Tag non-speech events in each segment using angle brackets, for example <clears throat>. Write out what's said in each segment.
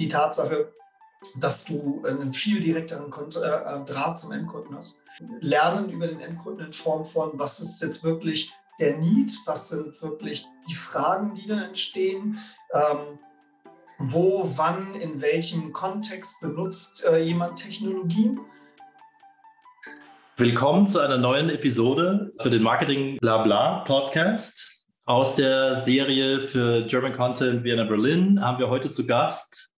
die Tatsache, dass du einen viel direkteren äh, Draht zum Endkunden hast. Lernen über den Endkunden in Form von, was ist jetzt wirklich der Need, was sind wirklich die Fragen, die da entstehen, ähm, wo, wann, in welchem Kontext benutzt äh, jemand Technologien. Willkommen zu einer neuen Episode für den Marketing Blabla Podcast. Aus der Serie für German Content Vienna Berlin haben wir heute zu Gast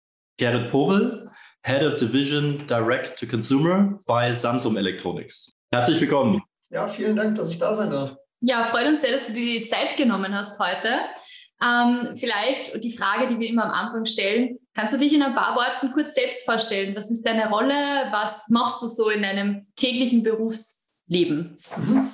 Gerrit Powell, Head of Division Direct to Consumer bei Samsung Electronics. Herzlich willkommen. Ja, vielen Dank, dass ich da sein darf. Ja, freut uns sehr, dass du dir die Zeit genommen hast heute. Ähm, vielleicht die Frage, die wir immer am Anfang stellen. Kannst du dich in ein paar Worten kurz selbst vorstellen? Was ist deine Rolle? Was machst du so in deinem täglichen Berufsleben? Mhm.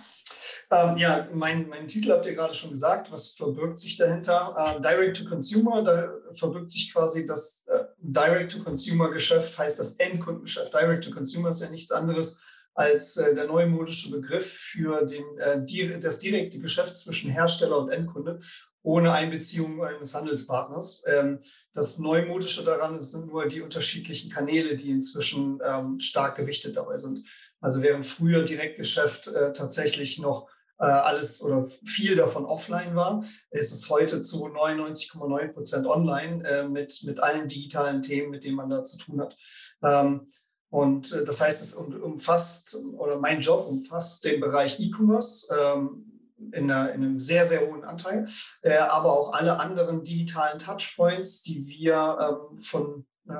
Ähm, ja, mein, mein Titel habt ihr gerade schon gesagt. Was verbirgt sich dahinter? Äh, Direct to Consumer, da verbirgt sich quasi das äh, Direct to Consumer Geschäft, heißt das Endkundengeschäft. Direct to Consumer ist ja nichts anderes als äh, der neumodische Begriff für den, äh, die, das direkte Geschäft zwischen Hersteller und Endkunde ohne Einbeziehung eines Handelspartners. Ähm, das Neumodische daran sind nur die unterschiedlichen Kanäle, die inzwischen ähm, stark gewichtet dabei sind. Also während früher Direktgeschäft äh, tatsächlich noch alles oder viel davon offline war, ist es heute zu 99,9 Prozent online äh, mit, mit allen digitalen Themen, mit denen man da zu tun hat. Ähm, und äh, das heißt, es umfasst, oder mein Job umfasst den Bereich E-Commerce ähm, in, einer, in, einem sehr, sehr hohen Anteil, äh, aber auch alle anderen digitalen Touchpoints, die wir ähm, von äh,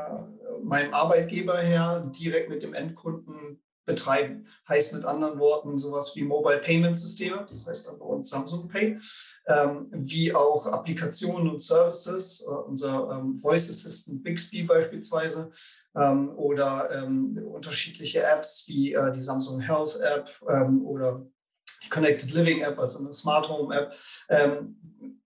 meinem Arbeitgeber her direkt mit dem Endkunden betreiben. Heißt mit anderen Worten sowas wie Mobile Payment Systeme, das heißt dann bei uns Samsung Pay, ähm, wie auch Applikationen und Services, äh, unser ähm, Voice Assistant Bixby beispielsweise ähm, oder ähm, unterschiedliche Apps wie äh, die Samsung Health App ähm, oder die Connected Living App, also eine Smart Home App ähm,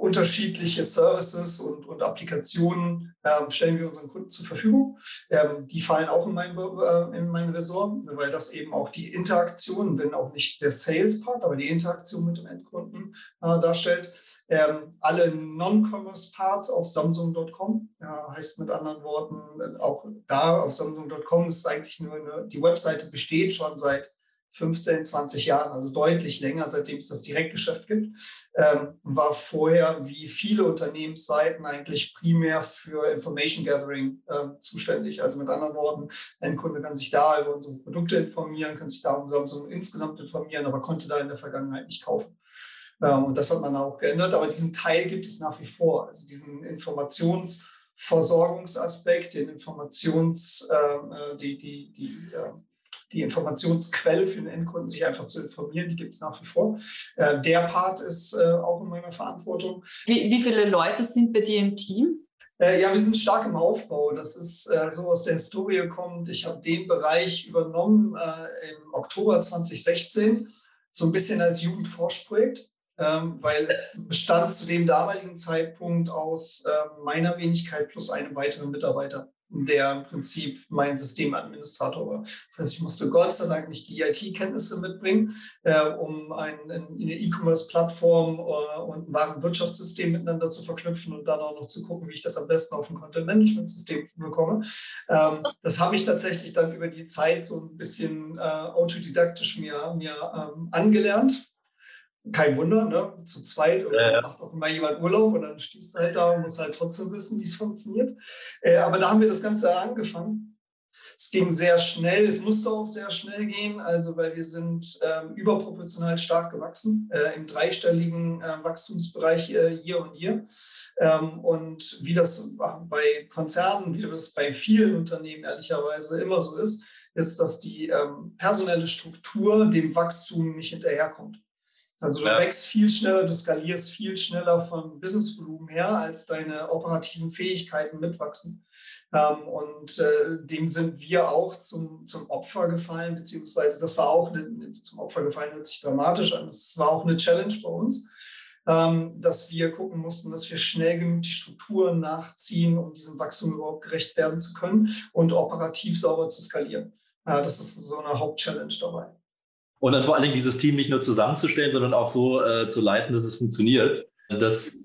unterschiedliche Services und, und Applikationen ähm, stellen wir unseren Kunden zur Verfügung. Ähm, die fallen auch in mein, äh, in mein Ressort, weil das eben auch die Interaktion, wenn auch nicht der Sales-Part, aber die Interaktion mit dem Endkunden äh, darstellt. Ähm, alle Non-Commerce-Parts auf Samsung.com, äh, heißt mit anderen Worten, auch da auf Samsung.com ist eigentlich nur eine, die Webseite besteht schon seit 15, 20 Jahren, also deutlich länger, seitdem es das Direktgeschäft gibt, ähm, war vorher wie viele Unternehmensseiten eigentlich primär für Information Gathering äh, zuständig. Also mit anderen Worten, ein Kunde kann sich da über unsere Produkte informieren, kann sich da um Samsung insgesamt informieren, aber konnte da in der Vergangenheit nicht kaufen. Ähm, und das hat man auch geändert, aber diesen Teil gibt es nach wie vor, also diesen Informationsversorgungsaspekt, den Informations, ähm, äh, die, die, die, äh, die Informationsquelle für den Endkunden, sich einfach zu informieren, die gibt es nach wie vor. Äh, der Part ist äh, auch in meiner Verantwortung. Wie, wie viele Leute sind bei dir im Team? Äh, ja, wir sind stark im Aufbau. Das ist äh, so aus der Historie kommt. Ich habe den Bereich übernommen äh, im Oktober 2016, so ein bisschen als Jugendforschprojekt. Ähm, weil es bestand zu dem damaligen Zeitpunkt aus äh, meiner Wenigkeit plus einem weiteren Mitarbeiter der im Prinzip mein Systemadministrator war. Das heißt, ich musste Gott sei Dank nicht die IT-Kenntnisse mitbringen, äh, um ein, eine E-Commerce-Plattform äh, und ein Warenwirtschaftssystem miteinander zu verknüpfen und dann auch noch zu gucken, wie ich das am besten auf ein Content-Management-System bekomme. Ähm, das habe ich tatsächlich dann über die Zeit so ein bisschen äh, autodidaktisch mir, mir ähm, angelernt kein Wunder, ne? zu zweit und ja, ja. macht auch immer jemand Urlaub und dann stehst du halt da und musst halt trotzdem wissen, wie es funktioniert. Äh, aber da haben wir das Ganze angefangen. Es ging sehr schnell, es musste auch sehr schnell gehen, also weil wir sind ähm, überproportional stark gewachsen, äh, im dreistelligen äh, Wachstumsbereich äh, year und year. Ähm, und wie das bei Konzernen, wie das bei vielen Unternehmen ehrlicherweise immer so ist, ist, dass die ähm, personelle Struktur dem Wachstum nicht hinterherkommt. Also du ja. wächst viel schneller, du skalierst viel schneller von Businessvolumen her, als deine operativen Fähigkeiten mitwachsen. Ähm, und äh, dem sind wir auch zum, zum Opfer gefallen, beziehungsweise das war auch eine, zum Opfer gefallen, hört sich dramatisch an. Das war auch eine Challenge bei uns, ähm, dass wir gucken mussten, dass wir schnell genug die Strukturen nachziehen, um diesem Wachstum überhaupt gerecht werden zu können und operativ sauber zu skalieren. Äh, das ist so eine Hauptchallenge dabei. Und dann vor allen Dingen dieses Team nicht nur zusammenzustellen, sondern auch so äh, zu leiten, dass es funktioniert. Das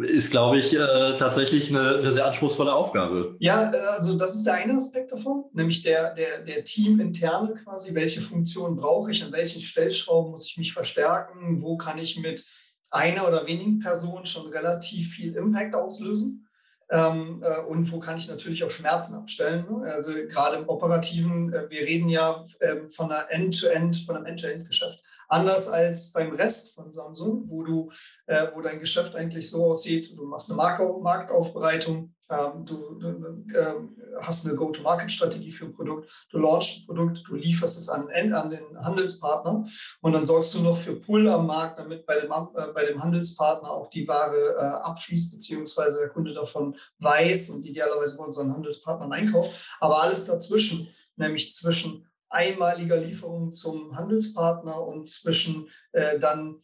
ist, glaube ich, äh, tatsächlich eine, eine, sehr anspruchsvolle Aufgabe. Ja, äh, also das ist der eine Aspekt davon, nämlich der, der, der Teaminterne quasi. Welche Funktionen brauche ich, an welchen Stellschrauben muss ich mich verstärken, wo kann ich mit einer oder wenigen Personen schon relativ viel Impact auslösen. Ähm, äh, und wo kann ich natürlich auch Schmerzen abstellen. Ne? Also gerade im Operativen, äh, wir reden ja äh, von einer End-to-End, -End, von einem End-to-End-Geschäft. Anders als beim Rest von Samsung, wo du, äh, wo dein Geschäft eigentlich so aussieht, du machst eine Marktaufbereitung, du, du ähm, hast eine Go-to-Market-Strategie für ein Produkt, du launchst ein Produkt, du lieferst es an, an den Handelspartner und dann sorgst du noch für Pull am Markt, damit bei dem, äh, bei dem Handelspartner auch die Ware äh, abfließt, beziehungsweise der Kunde davon weiß und idealerweise bei unseren Handelspartnern einkauft. Aber alles dazwischen, nämlich zwischen einmaliger Lieferung zum Handelspartner und zwischen äh, dann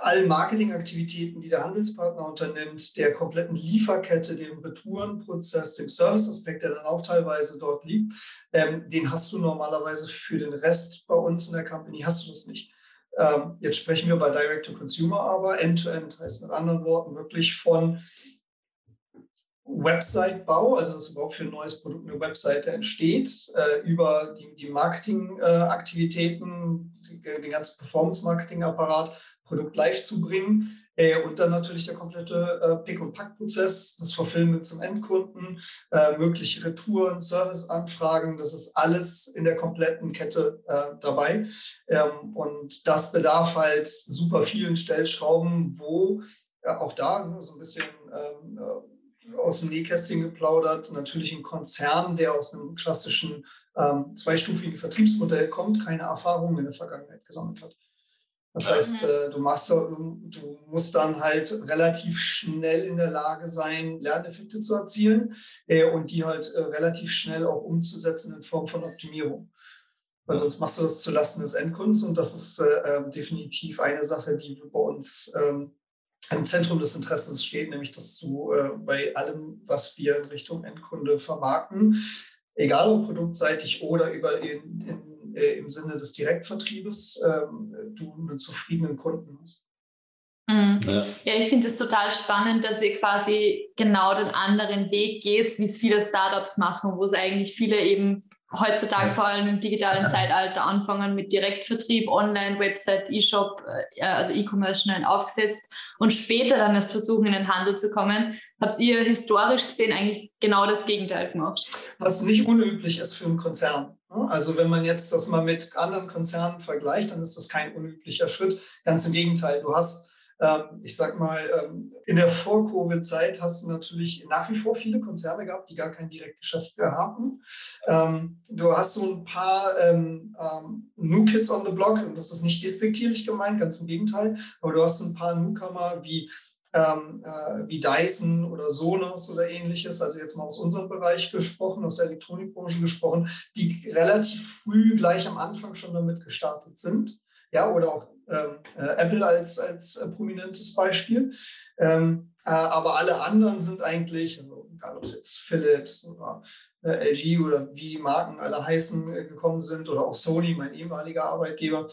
allen Marketingaktivitäten, die der Handelspartner unternimmt, der kompletten Lieferkette, dem Retourenprozess, dem Serviceaspekt, der dann auch teilweise dort liegt, ähm, den hast du normalerweise für den Rest bei uns in der Company, hast du das nicht. Ähm, jetzt sprechen wir bei Direct to Consumer aber, End-to-End -End heißt mit anderen Worten wirklich von Website-Bau, also dass überhaupt für ein neues Produkt eine Webseite entsteht, äh, über die, die Marketingaktivitäten, äh, den ganzen Performance-Marketing-Apparat, Produkt live zu bringen äh, und dann natürlich der komplette äh, Pick- und Pack-Prozess, das Fulfillment zum Endkunden, äh, mögliche Retouren, Serviceanfragen, das ist alles in der kompletten Kette äh, dabei. Ähm, und das bedarf halt super vielen Stellschrauben, wo auch da ne, so ein bisschen ähm, aus dem Nähkästchen geplaudert, natürlich ein Konzern, der aus einem klassischen ähm, zweistufigen Vertriebsmodell kommt, keine Erfahrungen in der Vergangenheit gesammelt hat. Das heißt, äh, du, machst, du, du musst dann halt relativ schnell in der Lage sein, Lerneffekte zu erzielen äh, und die halt äh, relativ schnell auch umzusetzen in Form von Optimierung. Weil sonst machst du das zulasten des Endkundens und das ist äh, ähm, definitiv eine Sache, die bei uns ähm, im Zentrum des Interessens steht, nämlich dass du äh, bei allem, was wir in Richtung Endkunde vermarkten, egal ob produktseitig oder über in, in, äh, im Sinne des Direktvertriebes, ähm, du einen zufriedenen Kunden hast. Mhm. Ja. ja. ich finde es total spannend, dass ihr quasi genau den anderen Weg geht, wie es viele Startups machen, wo es eigentlich viele eben heutzutage vor allem im digitalen <laughs> Zeitalter anfangen mit Direktvertrieb, Online, Website, E-Shop, äh, also E-Commerce schnell aufgesetzt und später dann erst versuchen, in den Handel zu kommen. Habt ihr historisch gesehen eigentlich genau das Gegenteil gemacht? Was nicht unüblich ist für einen Konzern. Ne? Also wenn man jetzt das mal mit anderen Konzernen vergleicht, dann ist das kein unüblicher Schritt. Ganz im Gegenteil, du hast ich sag mal, ähm, in der Vor-Covid-Zeit hast du natürlich nach wie vor viele Konzerne gehabt, die gar kein Direktgeschäft mehr haben. Ähm, du hast so ein paar New Kids on the Block, und das ist nicht despektierlich gemeint, ganz im Gegenteil, aber du hast ein paar Newcomer wie ähm, äh, wie Dyson oder Sonos oder ähnliches, also jetzt mal aus unserem Bereich gesprochen, aus der Elektronikbranche gesprochen, die relativ früh gleich am Anfang schon damit gestartet sind. Ja, oder auch ähm, Apple als, als äh, prominentes Beispiel. Ähm, äh, aber alle anderen sind eigentlich, also egal ob es jetzt Philips oder äh, LG oder wie Marken alle heißen, äh, gekommen sind oder auch Sony, mein ehemaliger Arbeitgeber.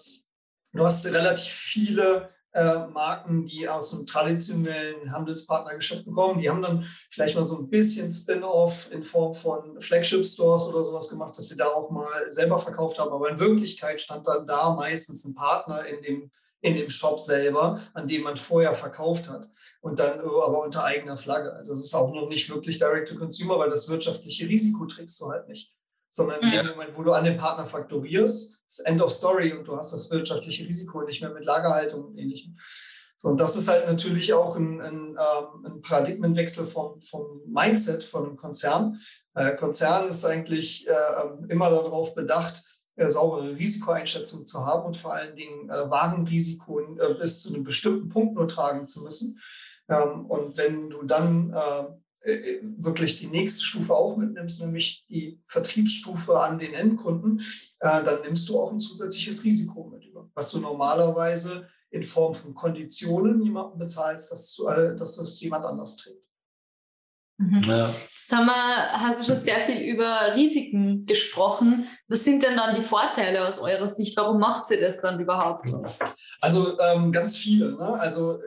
Du hast relativ viele äh, Marken, die aus einem traditionellen Handelspartnergeschäft kommen. Die haben dann vielleicht mal so ein bisschen Spin-off in Form von Flagship-Stores oder sowas gemacht, dass sie da auch mal selber verkauft haben. Aber in Wirklichkeit stand dann da meistens ein Partner in dem, in dem Shop selber, an dem man vorher verkauft hat. Und dann aber unter eigener Flagge. Also es ist auch noch nicht wirklich Direct-to-Consumer, weil das wirtschaftliche Risiko trägst du halt nicht sondern in dem Moment, wo du an den Partner faktorierst, ist End of Story und du hast das wirtschaftliche Risiko nicht mehr mit Lagerhaltung und ähnlichem. So, und das ist halt natürlich auch ein, ein, ähm, ein Paradigmenwechsel vom, vom Mindset von einem Konzern. Äh, Konzern ist eigentlich äh, immer darauf bedacht, äh, saubere Risikoeinschätzung zu haben und vor allen Dingen äh, Warenrisiko äh, bis zu einem bestimmten Punkt nur tragen zu müssen. Ähm, und wenn du dann äh, wirklich die nächste Stufe auch mitnimmst, nämlich die Vertriebsstufe an den Endkunden, äh, dann nimmst du auch ein zusätzliches Risiko mit über, was du normalerweise in Form von Konditionen jemandem bezahlst, dass, du, äh, dass das jemand anders trägt. Mhm. Ja. Mal, hast du schon sehr viel über Risiken gesprochen. Was sind denn dann die Vorteile aus eurer Sicht? Warum macht sie das dann überhaupt? Also ähm, ganz viele. Ne? Also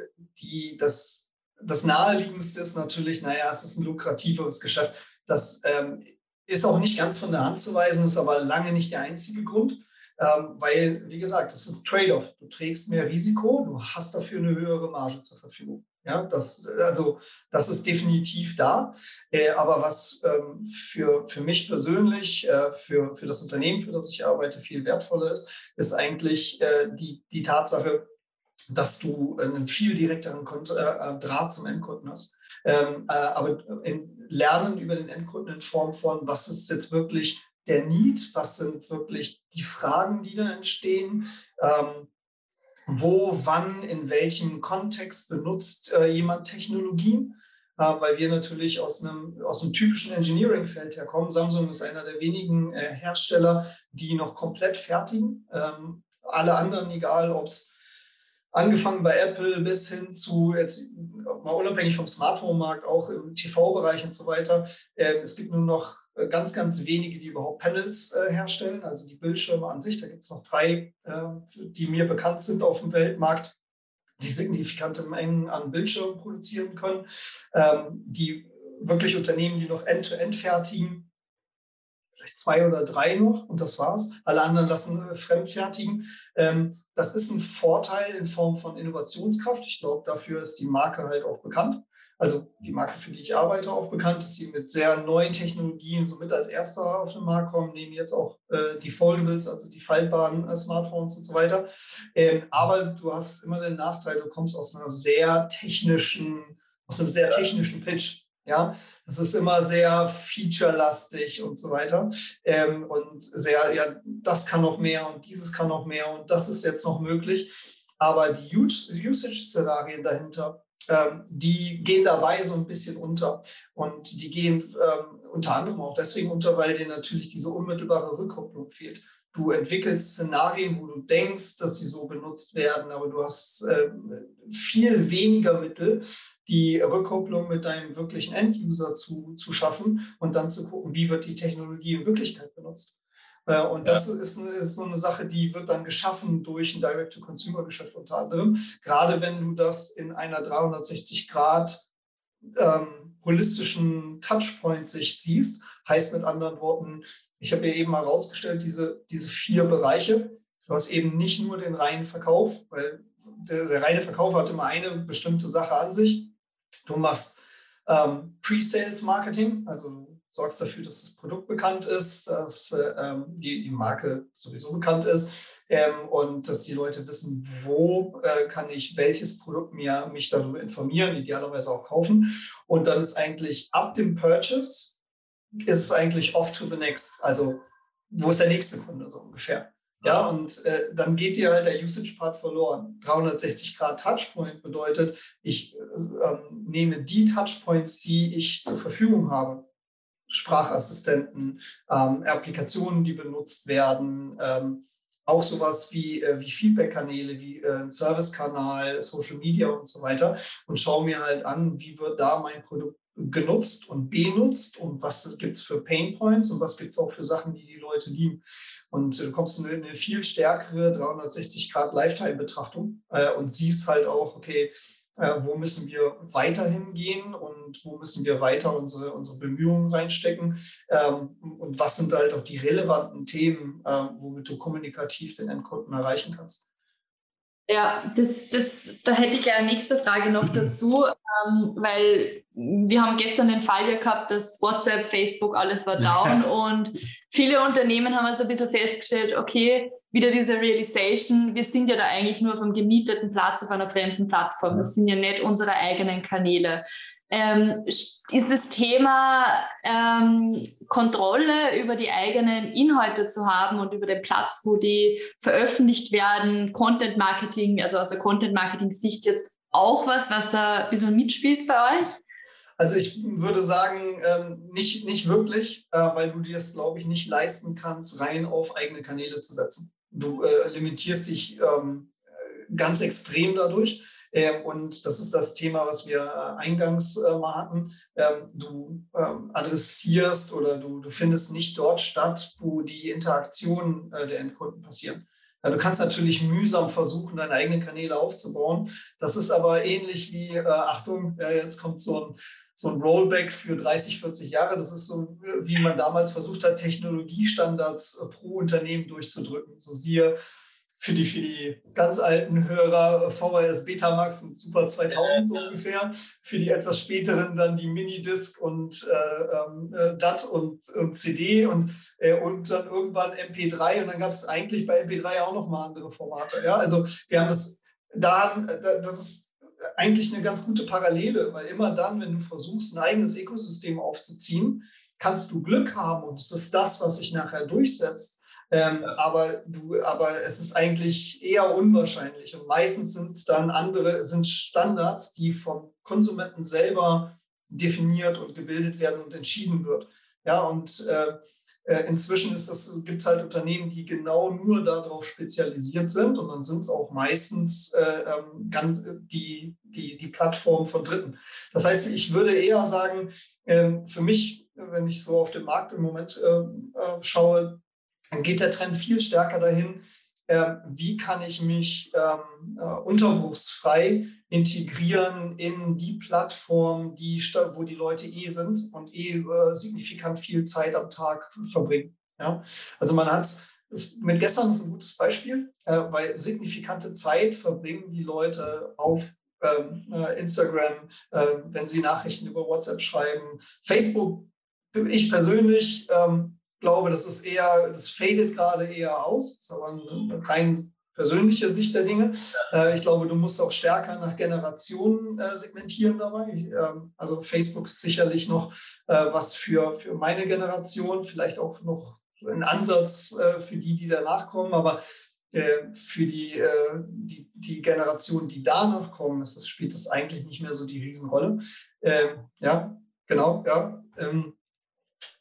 die, das das Naheliegendste ist natürlich, naja, es ist ein lukrativeres Geschäft. Das ähm, ist auch nicht ganz von der Hand zu weisen, ist aber lange nicht der einzige Grund, ähm, weil, wie gesagt, es ist ein Trade-off. Du trägst mehr Risiko, du hast dafür eine höhere Marge zur Verfügung. Ja, das, also, das ist definitiv da. Äh, aber was ähm, für, für mich persönlich, äh, für, für das Unternehmen, für das ich arbeite, viel wertvoller ist, ist eigentlich äh, die, die Tatsache, dass du einen viel direkteren Kont äh, Draht zum Endkunden hast. Ähm, äh, aber lernen über den Endkunden in Form von, was ist jetzt wirklich der Need, was sind wirklich die Fragen, die da entstehen, ähm, wo, wann, in welchem Kontext benutzt äh, jemand Technologien, äh, weil wir natürlich aus einem, aus einem typischen Engineering-Feld herkommen. Samsung ist einer der wenigen äh, Hersteller, die noch komplett fertigen. Ähm, alle anderen, egal ob es angefangen bei Apple bis hin zu jetzt mal unabhängig vom Smartphone-Markt, auch im TV-Bereich und so weiter. Äh, es gibt nur noch äh, ganz, ganz wenige, die überhaupt Panels äh, herstellen, also die Bildschirme an sich. Da gibt es noch drei, äh, die mir bekannt sind auf dem Weltmarkt, die signifikante Mengen an Bildschirmen produzieren können, ähm, die wirklich Unternehmen, die noch End-to-End -End fertigen, vielleicht zwei oder drei noch und das war's. Alle anderen lassen fremd fertigen. Ähm, das ist ein Vorteil in Form von Innovationskraft. Ich glaube, dafür ist die Marke halt auch bekannt. Also die Marke, für die ich arbeite, auch bekannt ist, die mit sehr neuen Technologien somit als erster auf den Markt kommen, nehmen jetzt auch äh, die Foldables, also die faltbaren äh, Smartphones und so weiter. Ähm, aber du hast immer den Nachteil, du kommst aus einer sehr technischen, aus einem sehr technischen Pitch. Ja, das ist immer sehr featurelastig und so weiter. Ähm, und sehr, ja, das kann noch mehr und dieses kann noch mehr und das ist jetzt noch möglich. Aber die Usage-Szenarien dahinter, ähm, die gehen dabei so ein bisschen unter. Und die gehen ähm, unter anderem auch deswegen unter, weil dir natürlich diese unmittelbare Rückkopplung fehlt. Du entwickelst Szenarien, wo du denkst, dass sie so benutzt werden, aber du hast äh, viel weniger Mittel, die Rückkopplung mit deinem wirklichen End-User zu, zu schaffen und dann zu gucken, wie wird die Technologie in Wirklichkeit benutzt. Äh, und das ja. ist, ist, so eine Sache, die wird dann geschaffen durch ein Direct-to-Consumer-Geschäft unter anderem. Gerade wenn du das in einer 360 Grad ähm, holistischen Touchpoint-Sicht siehst, heißt mit anderen Worten, ich habe ja eben mal rausgestellt, diese, diese vier Bereiche. Du hast eben nicht nur den reinen Verkauf, weil der, der reine Verkauf hat immer eine bestimmte Sache an sich. Du machst ähm, Pre-Sales-Marketing, also sorgst dafür, dass das Produkt bekannt ist, dass äh, die, die Marke sowieso bekannt ist ähm, und dass die Leute wissen, wo äh, kann ich welches Produkt mir, mich darüber informieren, idealerweise auch kaufen. Und dann ist eigentlich ab dem Purchase, ist es eigentlich off to the next, also wo ist der nächste Kunde so ungefähr. Ja, und äh, dann geht dir halt der Usage-Part verloren. 360 Grad Touchpoint bedeutet, ich äh, nehme die Touchpoints, die ich zur Verfügung habe, Sprachassistenten, ähm, Applikationen, die benutzt werden, ähm, auch sowas wie, äh, wie Feedback-Kanäle, wie äh, Service-Kanal, Social Media und so weiter und schaue mir halt an, wie wird da mein Produkt genutzt und benutzt und was gibt es für Pain Points und was gibt es auch für Sachen, die die Leute lieben. Und du kommst in eine viel stärkere 360 Grad Lifetime-Betrachtung äh, und siehst halt auch, okay, äh, wo müssen wir weiterhin gehen und wo müssen wir weiter unsere, unsere Bemühungen reinstecken ähm, und was sind halt auch die relevanten Themen, äh, womit du kommunikativ den Endkunden erreichen kannst. Ja, das, das, da hätte ich gleich eine nächste Frage noch dazu, ähm, weil wir haben gestern den Fall ja gehabt, dass WhatsApp, Facebook, alles war down und viele Unternehmen haben also ein bisschen festgestellt, okay, wieder diese Realization, wir sind ja da eigentlich nur auf einem gemieteten Platz auf einer fremden Plattform. Das sind ja nicht unsere eigenen Kanäle. Ähm, ist das Thema ähm, Kontrolle über die eigenen Inhalte zu haben und über den Platz, wo die veröffentlicht werden, Content Marketing, also aus der Content Marketing Sicht jetzt auch was, was da ein bisschen mitspielt bei euch? Also ich würde sagen, ähm, nicht, nicht wirklich, äh, weil du dir es, glaube ich, nicht leisten kannst, rein auf eigene Kanäle zu setzen. Du äh, limitierst dich ähm, ganz extrem dadurch. Ähm, und das ist das Thema, was wir äh, eingangs äh, mal hatten. Ähm, du ähm, adressierst oder du, du findest nicht dort statt, wo die Interaktionen äh, der Endkunden passieren. Du kannst natürlich mühsam versuchen, deine eigenen Kanäle aufzubauen. Das ist aber ähnlich wie, Achtung, jetzt kommt so ein, so ein Rollback für 30, 40 Jahre. Das ist so, wie man damals versucht hat, Technologiestandards pro Unternehmen durchzudrücken. So siehe für die, für die ganz alten Hörer VHS Betamax und Super 2000 so ungefähr. Für die etwas späteren dann die Minidisc und äh, ähm, äh, DAT und, und CD und, äh, und dann irgendwann MP3 und dann gab es eigentlich bei MP3 auch noch mal andere Formate. Ja? Also wir haben das da, das ist eigentlich eine ganz gute Parallele, weil immer dann, wenn du versuchst, ein eigenes Ökosystem aufzuziehen, kannst du Glück haben und es ist das, was sich nachher durchsetzt. Ähm, ja. aber, du, aber es ist eigentlich eher unwahrscheinlich. Und meistens sind es dann andere, sind Standards, die vom Konsumenten selber definiert und gebildet werden und entschieden wird. Ja, und äh, äh inzwischen gibt es halt Unternehmen, die genau nur darauf spezialisiert sind und dann sind es auch meistens äh, ähm, ganz, die, die, die Plattformen von Dritten. Das heißt, ich würde eher sagen, äh, für mich, wenn ich so auf den Markt im Moment ähm, äh, schaue, geht der Trend viel stärker dahin, äh, wie kann ich mich ähm, äh, unterbruchsfrei integrieren in die Plattform, die, wo die Leute eh sind und eh äh, signifikant viel Zeit am Tag verbringen. Ja? Also man hat es, mit gestern ist ein gutes Beispiel, äh, weil signifikante Zeit verbringen die Leute auf ähm, äh, Instagram, äh, wenn sie Nachrichten über WhatsApp schreiben. Facebook, ich persönlich ähm, glaube, das ist eher, das fadet gerade eher aus. Das ist aber eine rein persönliche Sicht der Dinge. Äh, ich glaube, du musst auch stärker nach Generationen äh, segmentieren dabei. Ähm, also Facebook ist sicherlich noch äh, was für, für meine Generation, vielleicht auch noch ein Ansatz für die, die danach kommen, aber für die, die, die Generation, die danach kommen, ist das, spielt das eigentlich nicht mehr so die Riesenrolle. Ähm, ja, genau, ja. Ähm,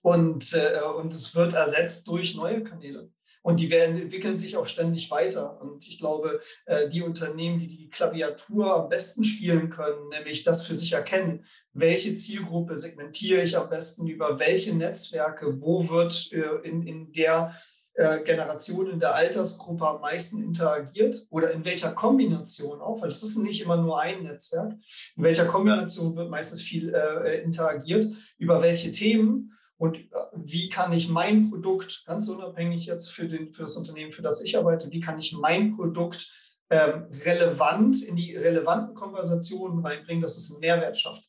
und, äh, und es wird ersetzt durch neue Kanäle. Und die werden, entwickeln sich auch ständig weiter. Und ich glaube, äh, die Unternehmen, die die Klaviatur am besten spielen können, nämlich das für sich erkennen, welche Zielgruppe segmentiere ich am besten, über welche Netzwerke, wo wird äh, in, in der äh, Generation in der Altersgruppe am meisten interagiert oder in welcher Kombination auch, weil das ist nicht immer nur ein Netzwerk, in welcher Kombination wird meistens viel äh, interagiert, über welche Themen und äh, wie kann ich mein Produkt, ganz unabhängig jetzt für, den, für das Unternehmen, für das ich arbeite, wie kann ich mein Produkt ähm, relevant in die relevanten Konversationen reinbringen, dass es einen Mehrwert schafft.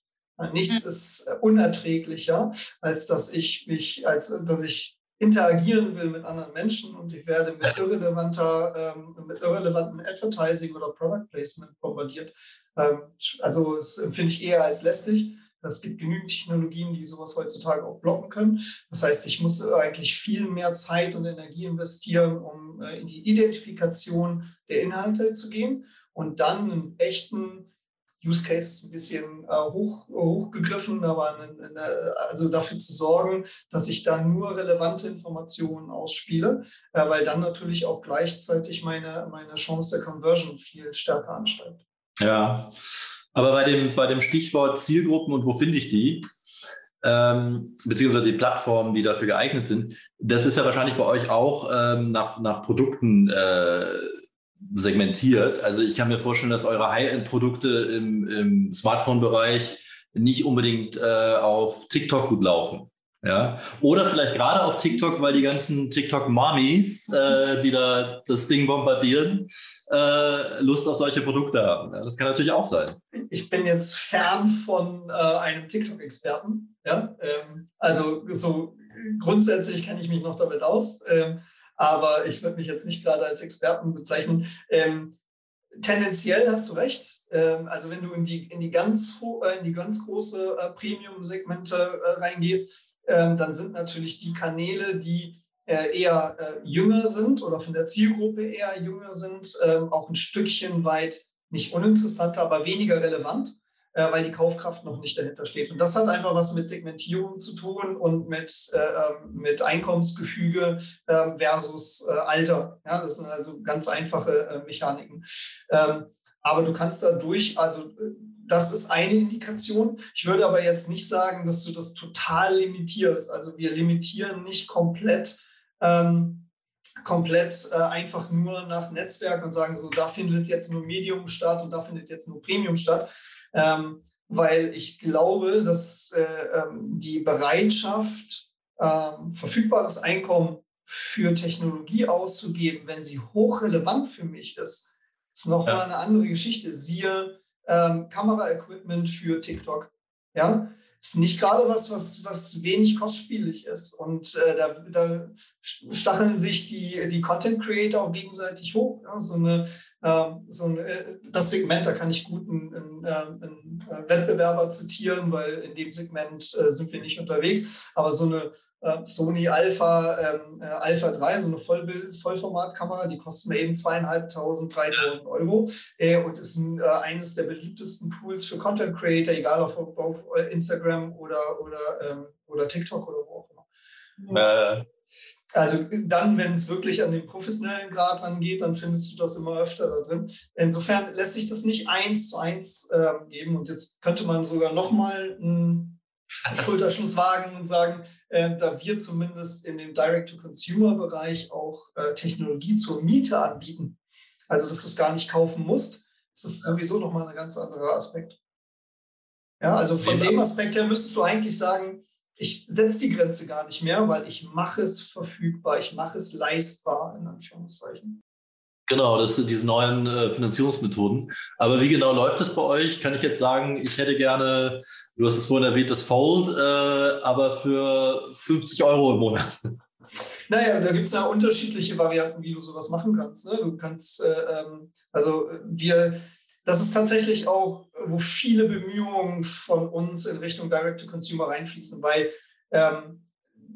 Nichts mhm. ist äh, unerträglicher, als dass ich mich, als dass ich interagieren will mit anderen Menschen und ich werde mit irrelevanter, ähm, mit irrelevantem Advertising oder Product Placement bombardiert. Ähm, also das empfinde ich eher als lästig. Es gibt genügend Technologien, die sowas heutzutage auch blocken können. Das heißt, ich muss eigentlich viel mehr Zeit und Energie investieren, um äh, in die Identifikation der Inhalte zu gehen und dann einen echten Use Case ein bisschen äh, hoch, hochgegriffen, aber also dafür zu sorgen, dass ich da nur relevante Informationen ausspiele, äh, weil dann natürlich auch gleichzeitig meine, meine Chance der Conversion viel stärker ansteigt. Ja, aber bei dem, bei dem Stichwort Zielgruppen und wo finde ich die, ähm, beziehungsweise die Plattformen, die dafür geeignet sind, das ist ja wahrscheinlich bei euch auch ähm, nach, nach Produkten äh, segmentiert. Also ich kann mir vorstellen, dass eure High-End-Produkte im, im Smartphone-Bereich nicht unbedingt äh, auf TikTok gut laufen. Ja? Oder vielleicht gerade auf TikTok, weil die ganzen TikTok-Mommies, äh, die da das Ding bombardieren, äh, Lust auf solche Produkte haben. Ja, das kann natürlich auch sein. Ich bin jetzt fern von äh, einem TikTok-Experten. Ja? Ähm, also so grundsätzlich kenne ich mich noch damit aus, ähm, aber ich würde mich jetzt nicht gerade als Experten bezeichnen. Ähm, tendenziell hast du recht. Ähm, also wenn du in die, in die, ganz, äh, in die ganz große äh, Premium-Segmente äh, reingehst, dann sind natürlich die Kanäle, die äh, eher äh, jünger sind oder von der Zielgruppe eher jünger sind, ähm, auch ein Stückchen weit nicht uninteressanter, aber weniger relevant, äh, weil die Kaufkraft noch nicht dahinter steht. Und das hat einfach was mit Segmentierung zu tun und mit, ähm, mit Einkommensgefüge versus Alter. Ja, das sind also ganz einfache Mechaniken. aber du kannst dadurch, also das ist eine Indikation. Ich würde aber jetzt nicht sagen, dass du das total limitierst. Also wir limitieren nicht komplett ähm, komplett äh, einfach nur nach Netzwerk und sagen, so da findet jetzt nur Medium statt und da findet jetzt nur Premium statt. Ähm, weil ich glaube, dass äh, ähm, die Bereitschaft, äh, verfügbares Einkommen für Technologie auszugeben, wenn sie hochrelevant für mich ist, ist nochmal ja. eine andere Geschichte. Siehe ähm, Kameraequipment für TikTok. Ja, ist nicht gerade was, was, was wenig kostspielig ist. Und äh, da, da, stacheln sich die, die Content Creator auch gegenseitig hoch. Ja? So eine, äh, so ein, äh, das Segment, da kann ich gut einen, einen, einen, äh, Wettbewerber zitieren, weil in dem Segment äh, sind wir nicht unterwegs. Aber so eine äh, Sony Alpha, ähm, äh, Alpha 3, so eine Vollbild Vollformatkamera, die kostet mir eben zweieinhalbtausend, dreitausend Euro äh, und ist ein, äh, eines der beliebtesten Tools für Content Creator, egal auf, auf Instagram oder, oder, ähm, oder TikTok oder wo auch immer. Also dann, wenn es wirklich an den professionellen Grad angeht, dann findest du das immer öfter da drin. Insofern lässt sich das nicht eins zu eins äh, geben. Und jetzt könnte man sogar nochmal ein Schulterschluss wagen und sagen, äh, da wir zumindest in dem Direct-to-Consumer-Bereich auch äh, Technologie zur Miete anbieten, also dass du es gar nicht kaufen musst, das ist sowieso nochmal ein ganz anderer Aspekt. Ja, also von dem Aspekt her müsstest du eigentlich sagen, ich setze die Grenze gar nicht mehr, weil ich mache es verfügbar, ich mache es leistbar, in Anführungszeichen. Genau, das sind diese neuen äh, Finanzierungsmethoden. Aber wie genau läuft das bei euch? Kann ich jetzt sagen, ich hätte gerne, du hast es vorhin erwähnt, das Fold, äh, aber für 50 Euro im Monat. <laughs> Naja, da gibt es ja unterschiedliche Varianten, wie du sowas machen kannst. Ne? Du kannst, äh, ähm, also wir, das ist tatsächlich auch, wo viele Bemühungen von uns in Richtung Direct-to-Consumer reinfließen, weil ähm,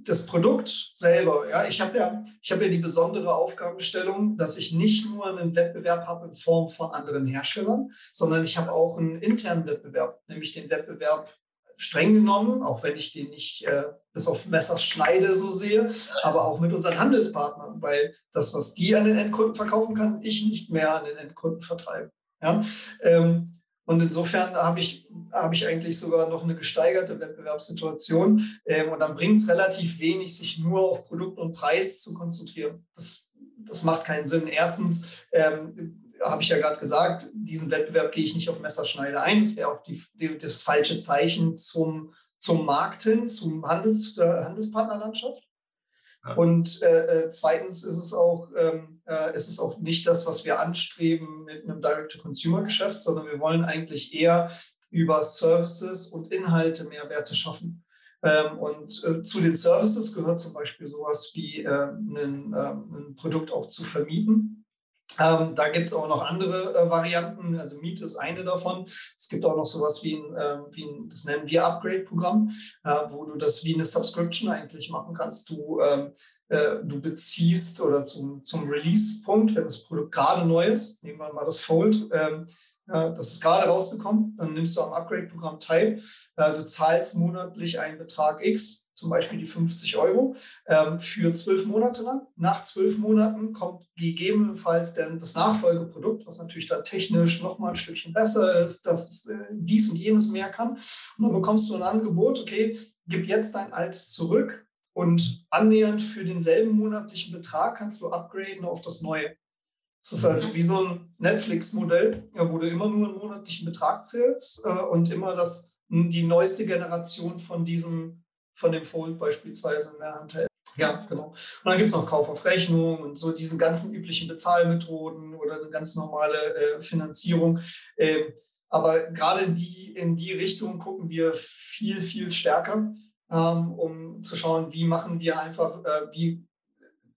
das Produkt selber, ja, ich habe ja, ich ja die besondere Aufgabenstellung, dass ich nicht nur einen Wettbewerb habe in Form von anderen Herstellern, sondern ich habe auch einen internen Wettbewerb, nämlich den Wettbewerb streng genommen, auch wenn ich den nicht äh, bis auf Messers schneide so sehe, aber auch mit unseren Handelspartnern, weil das, was die an den Endkunden verkaufen kann, ich nicht mehr an den Endkunden vertreibe. Ja? Ähm, und insofern habe ich, habe ich eigentlich sogar noch eine gesteigerte Wettbewerbssituation. Ähm, und dann bringt es relativ wenig, sich nur auf Produkt und Preis zu konzentrieren. Das, das macht keinen Sinn. Erstens ähm, habe ich ja gerade gesagt, diesen Wettbewerb gehe ich nicht auf Messerschneide ein. Das wäre auch die, die, das falsche Zeichen zum, zum Markt hin, zum Handels, äh, Handelspartnerlandschaft. Und äh, äh, zweitens ist es auch, ähm, äh, ist es auch nicht das, was wir anstreben mit einem Direct-to-Consumer-Geschäft, sondern wir wollen eigentlich eher über Services und Inhalte Mehrwerte schaffen. Ähm, und äh, zu den Services gehört zum Beispiel sowas wie äh, ein, ähm, ein Produkt auch zu vermieten ähm, da gibt es auch noch andere äh, Varianten. Also Miete ist eine davon. Es gibt auch noch sowas wie ein, äh, wie ein das nennen wir Upgrade-Programm, äh, wo du das wie eine Subscription eigentlich machen kannst. Du, ähm, äh, du beziehst oder zum, zum Release-Punkt, wenn das Produkt gerade neu ist, nehmen wir mal das Fold, ähm, das ist gerade rausgekommen, dann nimmst du am Upgrade-Programm teil. Äh, du zahlst monatlich einen Betrag X, zum Beispiel die 50 Euro, ähm, für zwölf Monate lang. Nach zwölf Monaten kommt gegebenenfalls dann das Nachfolgeprodukt, was natürlich dann technisch nochmal ein Stückchen besser ist, das äh, dies und jenes mehr kann. Und dann bekommst du ein Angebot, okay, gib jetzt dein altes zurück und annähernd für denselben monatlichen Betrag kannst du upgraden auf das neue. Das ist also wie so ein Netflix-Modell, wo du immer nur einen monatlichen Betrag zählst äh, und immer das, die neueste Generation von diesem, von dem Fold beispielsweise in der Hand hält. Ja, genau. Und dann gibt es noch Kauf auf Rechnung und so diese ganzen üblichen Bezahlmethoden oder eine ganz normale äh, Finanzierung. Ähm, aber gerade in die, in die Richtung gucken wir viel, viel stärker, ähm, um zu schauen, wie machen wir einfach, äh, wie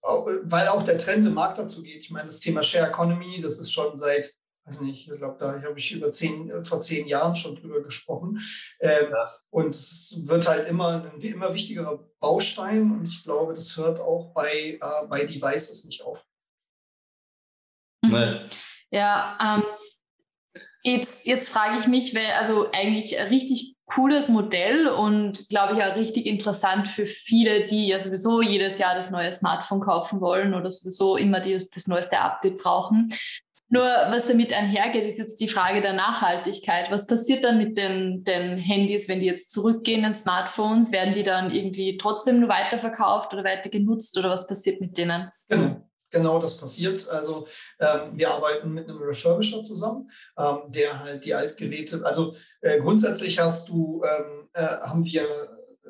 weil auch der Trend im Markt dazu geht. Ich meine, das Thema Share Economy, das ist schon seit, weiß nicht, ich glaube, da habe ich über zehn, vor zehn Jahren schon drüber gesprochen. Ähm, ja. Und es wird halt immer ein immer wichtigerer Baustein und ich glaube, das hört auch bei, äh, bei Devices nicht auf. Mhm. Ja, ähm, jetzt, jetzt frage ich mich, weil also eigentlich richtig cooles Modell und glaube ich auch richtig interessant für viele, die ja sowieso jedes Jahr das neue Smartphone kaufen wollen oder sowieso immer die, das neueste Update brauchen. Nur was damit einhergeht, ist jetzt die Frage der Nachhaltigkeit. Was passiert dann mit den, den Handys, wenn die jetzt zurückgehen, den Smartphones? Werden die dann irgendwie trotzdem nur weiterverkauft oder weiter genutzt oder was passiert mit denen? <clears throat> Genau. Genau das passiert. Also ähm, wir arbeiten mit einem Refurbisher zusammen, ähm, der halt die Altgeräte, also äh, grundsätzlich hast du, ähm, äh, haben wir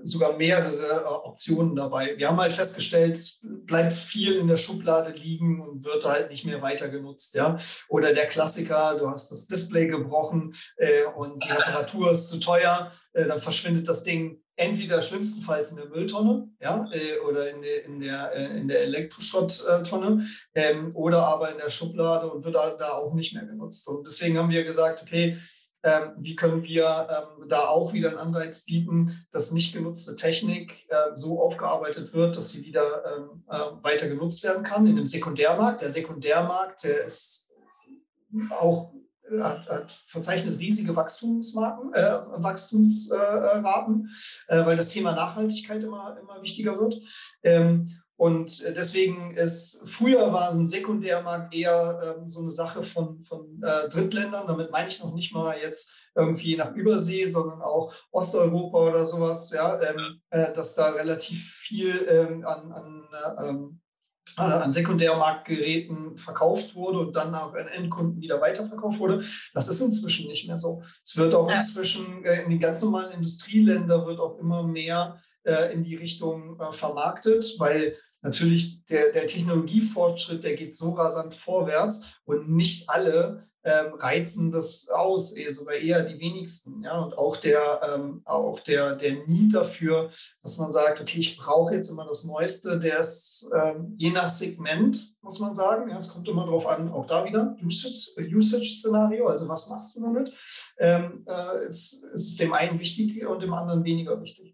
sogar mehrere äh, Optionen dabei. Wir haben halt festgestellt, es bleibt viel in der Schublade liegen und wird halt nicht mehr weiter genutzt. Ja? Oder der Klassiker, du hast das Display gebrochen äh, und die Reparatur ist zu teuer, äh, dann verschwindet das Ding entweder schlimmstenfalls in der Mülltonne ja, äh, oder in der, in der, äh, in der Elektroschrotttonne ähm, oder aber in der Schublade und wird da, auch nicht mehr genutzt. Und deswegen haben wir gesagt, okay, ähm, wie können wir ähm, da auch wieder einen Anreiz bieten, dass nicht genutzte Technik äh, so aufgearbeitet wird, dass sie wieder ähm, äh, weiter genutzt werden kann in dem Sekundärmarkt. Der Sekundärmarkt, der ist auch hat, hat verzeichnet riesige Wachstumsmarken, äh, Wachstumsraten, äh, weil das Thema Nachhaltigkeit immer, immer wichtiger wird. Ähm, und deswegen ist, früher war es ein Sekundärmarkt eher ähm, so eine Sache von, von äh, Drittländern. Damit meine ich noch nicht mal jetzt irgendwie nach Übersee, sondern auch Osteuropa oder sowas, ja, ähm, äh, dass da relativ viel ähm, an, an äh, ähm, äh, an Sekundärmarktgeräten verkauft wurde und dann auch an Endkunden wieder weiterverkauft wurde. Das ist inzwischen nicht mehr so. Es wird auch ja. inzwischen äh, in den ganz normalen Industrieländern wird auch immer mehr äh, in die Richtung vermarktet, weil natürlich der, der Technologiefortschritt, der geht so rasant vorwärts und nicht alle ähm, reizen das aus, sogar eher die wenigsten. Ja? Und auch der, ähm, auch der, der Need dafür, dass man sagt, okay, ich brauche jetzt immer das Neueste, der ist ähm, je nach Segment, muss man sagen. Ja, es kommt immer darauf an, auch da wieder, Usage-Szenario, also was machst du damit? Ähm, äh, ist, ist dem einen wichtig und dem anderen weniger wichtig.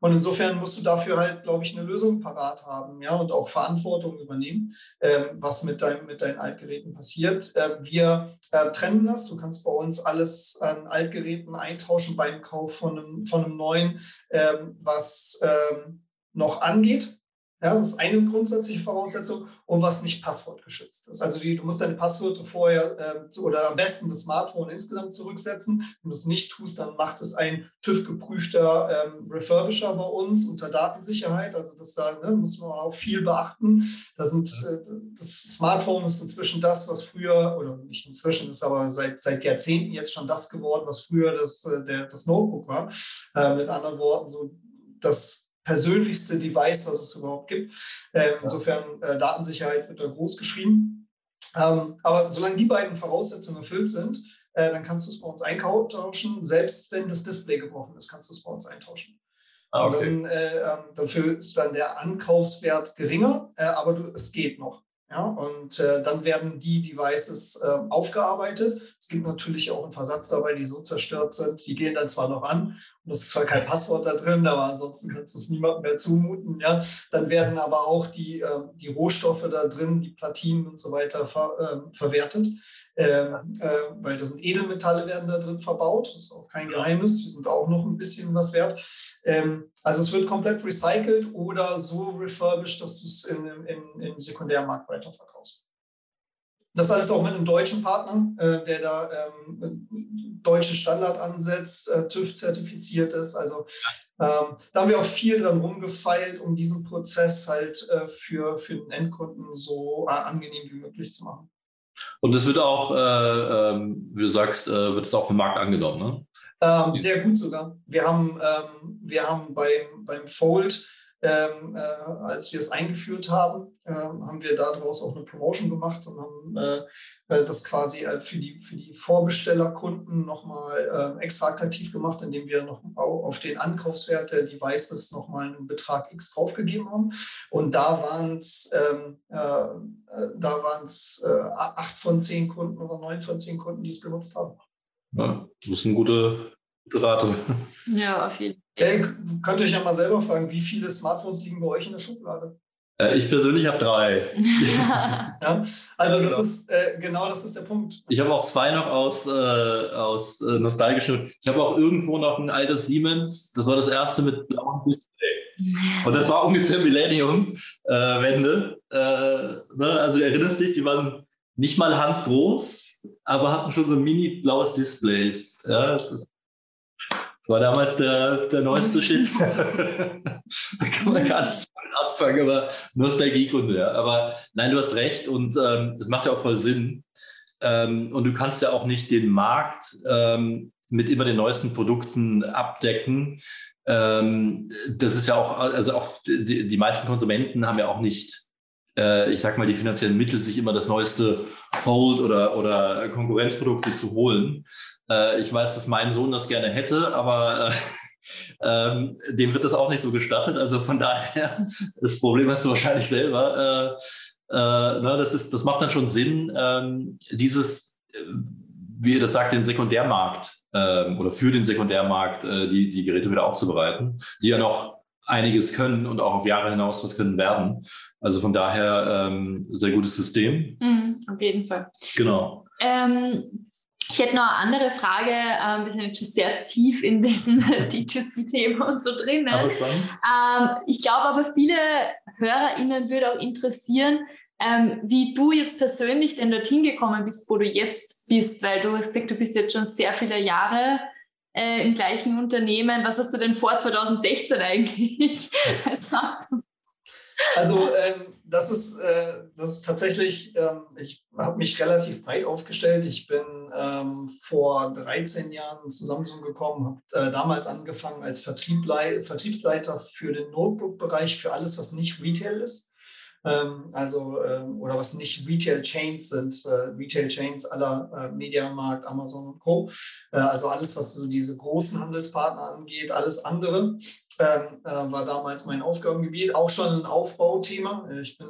Und insofern musst du dafür halt, glaube ich, eine Lösung parat haben, ja, und auch Verantwortung übernehmen, ähm, was mit, dein, mit deinen Altgeräten passiert. Äh, wir äh, trennen das. Du kannst bei uns alles an Altgeräten eintauschen beim Kauf von einem, von einem neuen, ähm, was ähm, noch angeht. Ja, das ist eine grundsätzliche Voraussetzung und was nicht passwortgeschützt ist. Also die, du musst deine Passwörter vorher äh, zu, oder am besten das Smartphone insgesamt zurücksetzen. Wenn du es nicht tust, dann macht es ein TÜV-geprüfter ähm, Refurbisher bei uns unter Datensicherheit. Also das da ne, muss man auch viel beachten. Da sind, äh, das Smartphone ist inzwischen das, was früher, oder nicht inzwischen, ist aber seit, seit Jahrzehnten jetzt schon das geworden, was früher das, äh, der, das Notebook war. Äh, mit anderen Worten, so das persönlichste Device, das es überhaupt gibt. Ähm, insofern äh, Datensicherheit wird da groß geschrieben. Ähm, aber solange die beiden Voraussetzungen erfüllt sind, äh, dann kannst du es bei uns eintauschen. Selbst wenn das Display gebrochen ist, kannst du es bei uns eintauschen. Ah, okay. dann, äh, ähm, dafür ist dann der Ankaufswert geringer, äh, aber du, es geht noch. Ja, und äh, dann werden die Devices äh, aufgearbeitet. Es gibt natürlich auch einen Versatz dabei, die so zerstört sind. Die gehen dann zwar noch an es ist zwar kein Passwort da drin, aber ansonsten kannst du es niemandem mehr zumuten. Ja, dann werden aber auch die, äh, die Rohstoffe da drin, die Platinen und so weiter ver, ähm, verwertet ähm, äh, weil das sind Edelmetalle werden da drin verbaut. Das ist auch kein Geheimnis. Die sind auch noch ein bisschen was wert. Ähm, also es wird komplett recycelt oder so refurbished, dass du es in, in, im Sekundärmarkt weiterverkaufst. Das alles auch mit einem deutschen Partner, äh, der da ähm, deutsche Standard ansetzt, äh, TÜV zertifiziert ist. Also ähm, da haben wir auch viel dran rumgefeilt, um diesen Prozess halt äh, für, für den Endkunden so äh, angenehm wie möglich zu machen. Und es wird auch, äh, ähm, wie du sagst, äh, wird es auch vom Markt angenommen, ne? Ähm, sehr gut sogar. Wir haben, ähm, wir haben beim, beim Fold ähm, äh, als wir es eingeführt haben, äh, haben wir daraus auch eine Promotion gemacht und haben äh, äh das quasi äh, für die, für die Vorbestellerkunden nochmal äh, extra attraktiv gemacht, indem wir noch auf den Ankaufswert der Devices nochmal einen Betrag X draufgegeben haben. Und da waren es ähm, da waren es acht von zehn Kunden oder neun von zehn Kunden, die es genutzt haben. Ja, das ist eine gute, gute Rate. Ja, auf jeden Fall. Hey, könnt ihr euch ja mal selber fragen, wie viele Smartphones liegen bei euch in der Schublade? Äh, ich persönlich habe drei. <laughs> ja, also das genau. ist äh, genau das ist der Punkt. Ich habe auch zwei noch aus, äh, aus äh, nostalgischen. Ich habe auch irgendwo noch ein altes Siemens. Das war das erste mit blauem Display. Und das war ungefähr Millennium-Wende. Äh, äh, ne? Also du erinnerst dich, die waren nicht mal handgroß, aber hatten schon so ein mini blaues Display. Ja, das war damals der, der neueste Shit. <laughs> <laughs> da kann man gar nicht Anfang, aber Nostalgiekunde, ja. Aber nein, du hast recht und ähm, das macht ja auch voll Sinn. Ähm, und du kannst ja auch nicht den Markt ähm, mit immer den neuesten Produkten abdecken. Ähm, das ist ja auch, also auch die, die meisten Konsumenten haben ja auch nicht äh, ich sag mal, die finanziellen Mittel, sich immer das neueste Fold oder, oder Konkurrenzprodukte zu holen. Äh, ich weiß, dass mein Sohn das gerne hätte, aber äh, <laughs> ähm, dem wird das auch nicht so gestattet. Also von daher, <laughs> das Problem hast du wahrscheinlich selber. Äh, äh, ne, das, ist, das macht dann schon Sinn, ähm, dieses, äh, wie ihr das sagt, den Sekundärmarkt ähm, oder für den Sekundärmarkt äh, die, die Geräte wieder aufzubereiten, die ja noch einiges können und auch auf Jahre hinaus was können werden. Also von daher ähm, sehr gutes System. Mhm, auf jeden Fall. Genau. Ähm, ich hätte noch eine andere Frage, ähm, wir sind jetzt schon sehr tief in diesem <laughs> D2C-Thema und so drin. Ne? Ähm, ich glaube aber, viele HörerInnen würde auch interessieren, ähm, wie du jetzt persönlich denn dorthin gekommen bist, wo du jetzt bist, weil du hast gesagt, du bist jetzt schon sehr viele Jahre äh, im gleichen Unternehmen. Was hast du denn vor 2016 eigentlich? <laughs> also ähm, das, ist, äh, das ist tatsächlich, ähm, ich habe mich relativ breit aufgestellt. Ich bin ähm, vor 13 Jahren zu Samsung gekommen, habe äh, damals angefangen als Vertriebsleiter für den Notebook-Bereich, für alles, was nicht Retail ist. Ähm, also ähm, oder was nicht Retail Chains sind, äh, Retail Chains aller äh, Mediamarkt, Amazon und Co. Äh, also alles, was so diese großen Handelspartner angeht, alles andere ähm, war damals mein Aufgabengebiet, auch schon ein Aufbauthema. Ich bin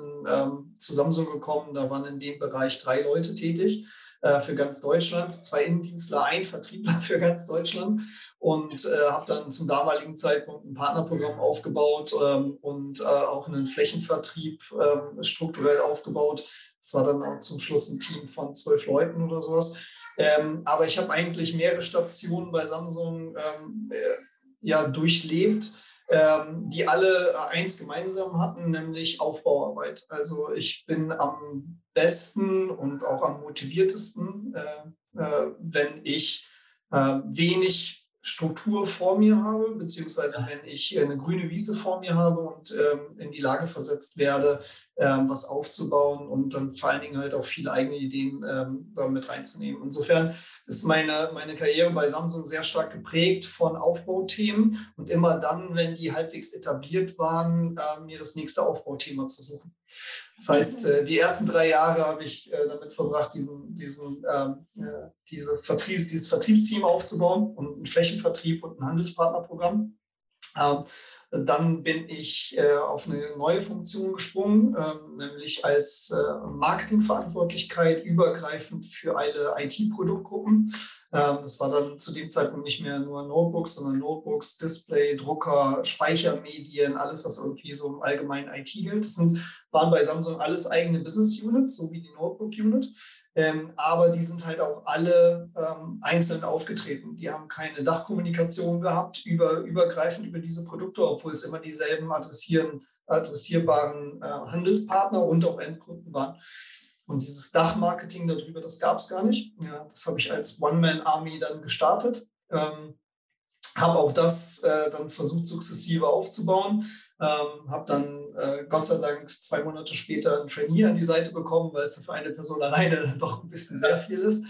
zu Samsung gekommen, da waren in dem Bereich drei Leute tätig äh, für ganz Deutschland, zwei Innendienstler, ein Vertriebler <laughs> für ganz Deutschland und äh, habe dann zum damaligen Zeitpunkt ein Partnerprogramm aufgebaut ähm, und äh, auch einen Flächenvertrieb ähm, strukturell aufgebaut. Das war dann auch zum Schluss ein Team von zwölf Leuten oder sowas. Ähm, aber ich habe eigentlich mehrere Stationen bei Samsung ähm, äh, ja, durchlebt die alle eins gemeinsam hatten, nämlich Aufbauarbeit. Also ich bin am besten und auch am motiviertesten, äh, äh, wenn ich äh, wenig Struktur vor mir habe, beziehungsweise wenn ich eine grüne Wiese vor mir habe und ähm, in die Lage versetzt werde, ähm, was aufzubauen und dann vor allen Dingen halt auch viele eigene Ideen ähm, damit reinzunehmen. Insofern ist meine, meine Karriere bei Samsung sehr stark geprägt von Aufbauthemen und immer dann, wenn die halbwegs etabliert waren, äh, mir das nächste Aufbauthema zu suchen. Das heißt, äh, die ersten drei Jahre habe ich äh, damit verbracht, diesen, diesen, ähm, äh, diese Vertrieb, dieses Vertriebsteam aufzubauen und einen Flächenvertrieb und ein Handelspartnerprogramm. Ähm, dann bin ich äh, auf eine neue Funktion gesprungen, ähm, nämlich als äh, Marketingverantwortlichkeit übergreifend für alle IT-Produktgruppen. Ähm, das war dann zu dem Zeitpunkt nicht mehr nur Notebooks, sondern Notebooks, Display, Drucker, Speichermedien, alles, was irgendwie so im allgemeinen IT gilt. Das sind, waren bei Samsung alles eigene Business Units, so wie die Notebook Unit. Ähm, aber die sind halt auch alle ähm, einzeln aufgetreten. Die haben keine Dachkommunikation gehabt, über, übergreifend über diese Produkte, obwohl es immer dieselben adressieren, adressierbaren äh, Handelspartner und auch Endkunden waren. Und dieses Dachmarketing darüber, das gab es gar nicht. Ja, das habe ich als One-Man-Army dann gestartet. Ähm, habe auch das äh, dann versucht, sukzessive aufzubauen. Ähm, habe dann äh, Gott sei Dank zwei Monate später ein Trainee an die Seite bekommen, weil es für eine Person <laughs> alleine doch ein bisschen sehr viel ist.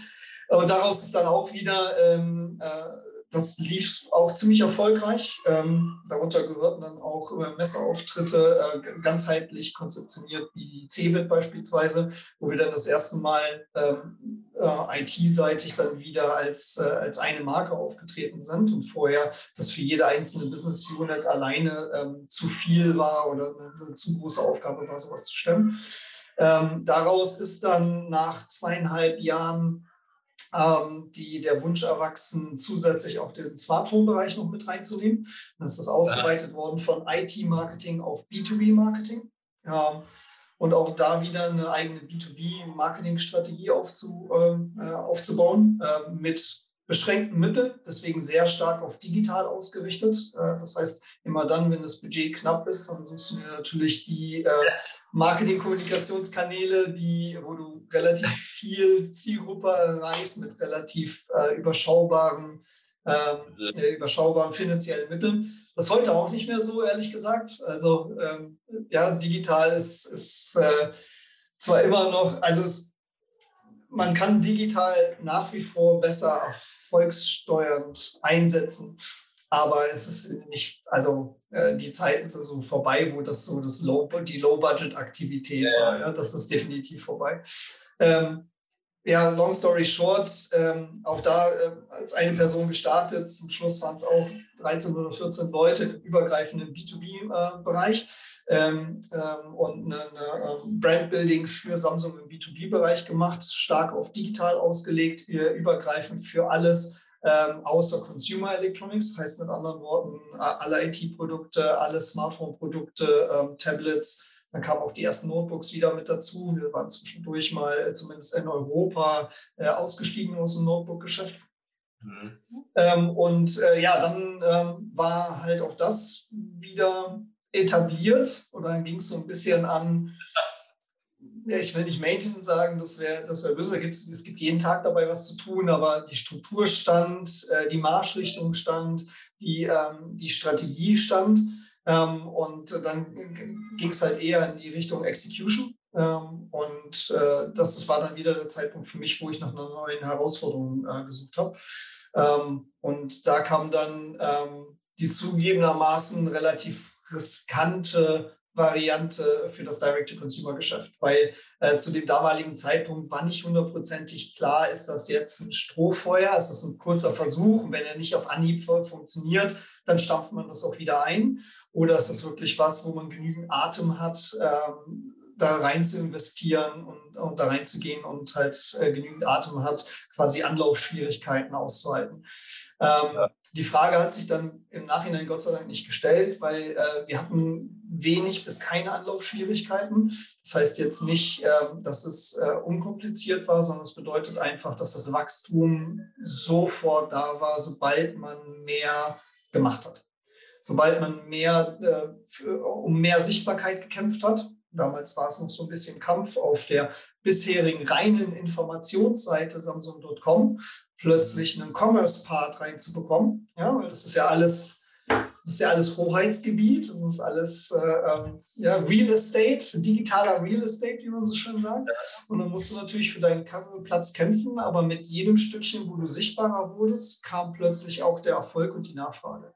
Und daraus ist dann auch wieder ähm, äh, das lief auch ziemlich erfolgreich. Ähm, darunter gehörten dann auch Messeauftritte äh, ganzheitlich konzeptioniert, wie CeBIT beispielsweise, wo wir dann das erste Mal ähm, äh, IT-seitig dann wieder als, äh, als eine Marke aufgetreten sind und vorher das für jede einzelne Business Unit alleine ähm, zu viel war oder eine, eine, zu große Aufgabe war, sowas zu stemmen. Ähm, daraus ist dann nach zweieinhalb Jahren ähm, die, der Wunsch erwachsen, zusätzlich auch den Smartphone-Bereich noch mit reinzunehmen. Dann ist das ausgeweitet worden von IT-Marketing auf B2B-Marketing. Ähm, und auch da wieder eine eigene B2B-Marketing-Strategie aufzu, ähm, äh, aufzubauen äh, mit beschränkten Mitteln, deswegen sehr stark auf digital ausgerichtet. Äh, das heißt, immer dann, wenn das Budget knapp ist, dann suchst du dir natürlich die äh, Marketing-Kommunikationskanäle, die, wo du relativ <laughs> viel Zielgruppe erreichst mit relativ äh, überschaubaren ähm, überschaubaren finanziellen Mitteln. Das ist heute auch nicht mehr so, ehrlich gesagt. Also ähm, ja, digital ist, ist zwar immer noch, also es, man kann digital nach wie vor besser erfolgssteuernd einsetzen, aber es ist nicht, also äh, die Zeiten sind so vorbei, wo das so das Low, die Low-Budget-Aktivität ja. war. Ja, das ist definitiv vorbei. Ähm, ja, long story short, ähm, auch da äh, als eine Person gestartet. Zum Schluss waren es auch 13 oder 14 Leute im übergreifenden B2B-Bereich äh, ähm, ähm, und eine, eine ähm, Brandbuilding für Samsung im B2B-Bereich gemacht, stark auf digital ausgelegt, übergreifend für alles. Ähm, außer Consumer Electronics, heißt mit anderen Worten alle IT-Produkte, alle Smartphone-Produkte, ähm, Tablets, dann kamen auch die ersten Notebooks wieder mit dazu. Wir waren zwischendurch mal äh, zumindest in Europa äh, ausgestiegen aus dem Notebook-Geschäft. Mhm. Ähm, und äh, ja, dann ähm, war halt auch das wieder etabliert und dann ging es so ein bisschen an, ja, ich will nicht Maintenance sagen, das wäre das wär böse, es gibt jeden Tag dabei was zu tun, aber die Struktur stand, äh, die Marschrichtung stand, die, ähm, die Strategie stand. Ähm, und dann ging es halt eher in die Richtung Execution. Ähm, und äh, das war dann wieder der Zeitpunkt für mich, wo ich nach einer neuen Herausforderung äh, gesucht habe. Ähm, und da kam dann ähm, die zugegebenermaßen relativ riskante Variante für das Direct-to-Consumer-Geschäft, weil äh, zu dem damaligen Zeitpunkt war nicht hundertprozentig klar, ist das jetzt ein Strohfeuer, ist das ein kurzer Versuch und wenn er nicht auf Anhieb funktioniert, dann stampft man das auch wieder ein oder ist das wirklich was, wo man genügend Atem hat, ähm, da rein zu investieren und, und da reinzugehen und halt äh, genügend Atem hat, quasi Anlaufschwierigkeiten auszuhalten. Ähm. Die Frage hat sich dann im Nachhinein Gott sei Dank nicht gestellt, weil äh, wir hatten wenig bis keine Anlaufschwierigkeiten. Das heißt jetzt nicht, äh, dass es äh, unkompliziert war, sondern es bedeutet einfach, dass das Wachstum sofort da war, sobald man mehr gemacht hat. Sobald man mehr äh, für, um mehr Sichtbarkeit gekämpft hat, Damals war es noch so ein bisschen Kampf auf der bisherigen reinen Informationsseite Samsung.com plötzlich einen Commerce-Part reinzubekommen. Ja, weil das ist ja alles, das ist ja alles Hoheitsgebiet, das ist alles äh, ähm, ja, Real Estate, digitaler Real Estate, wie man so schön sagt. Und dann musst du natürlich für deinen Platz kämpfen, aber mit jedem Stückchen, wo du sichtbarer wurdest, kam plötzlich auch der Erfolg und die Nachfrage.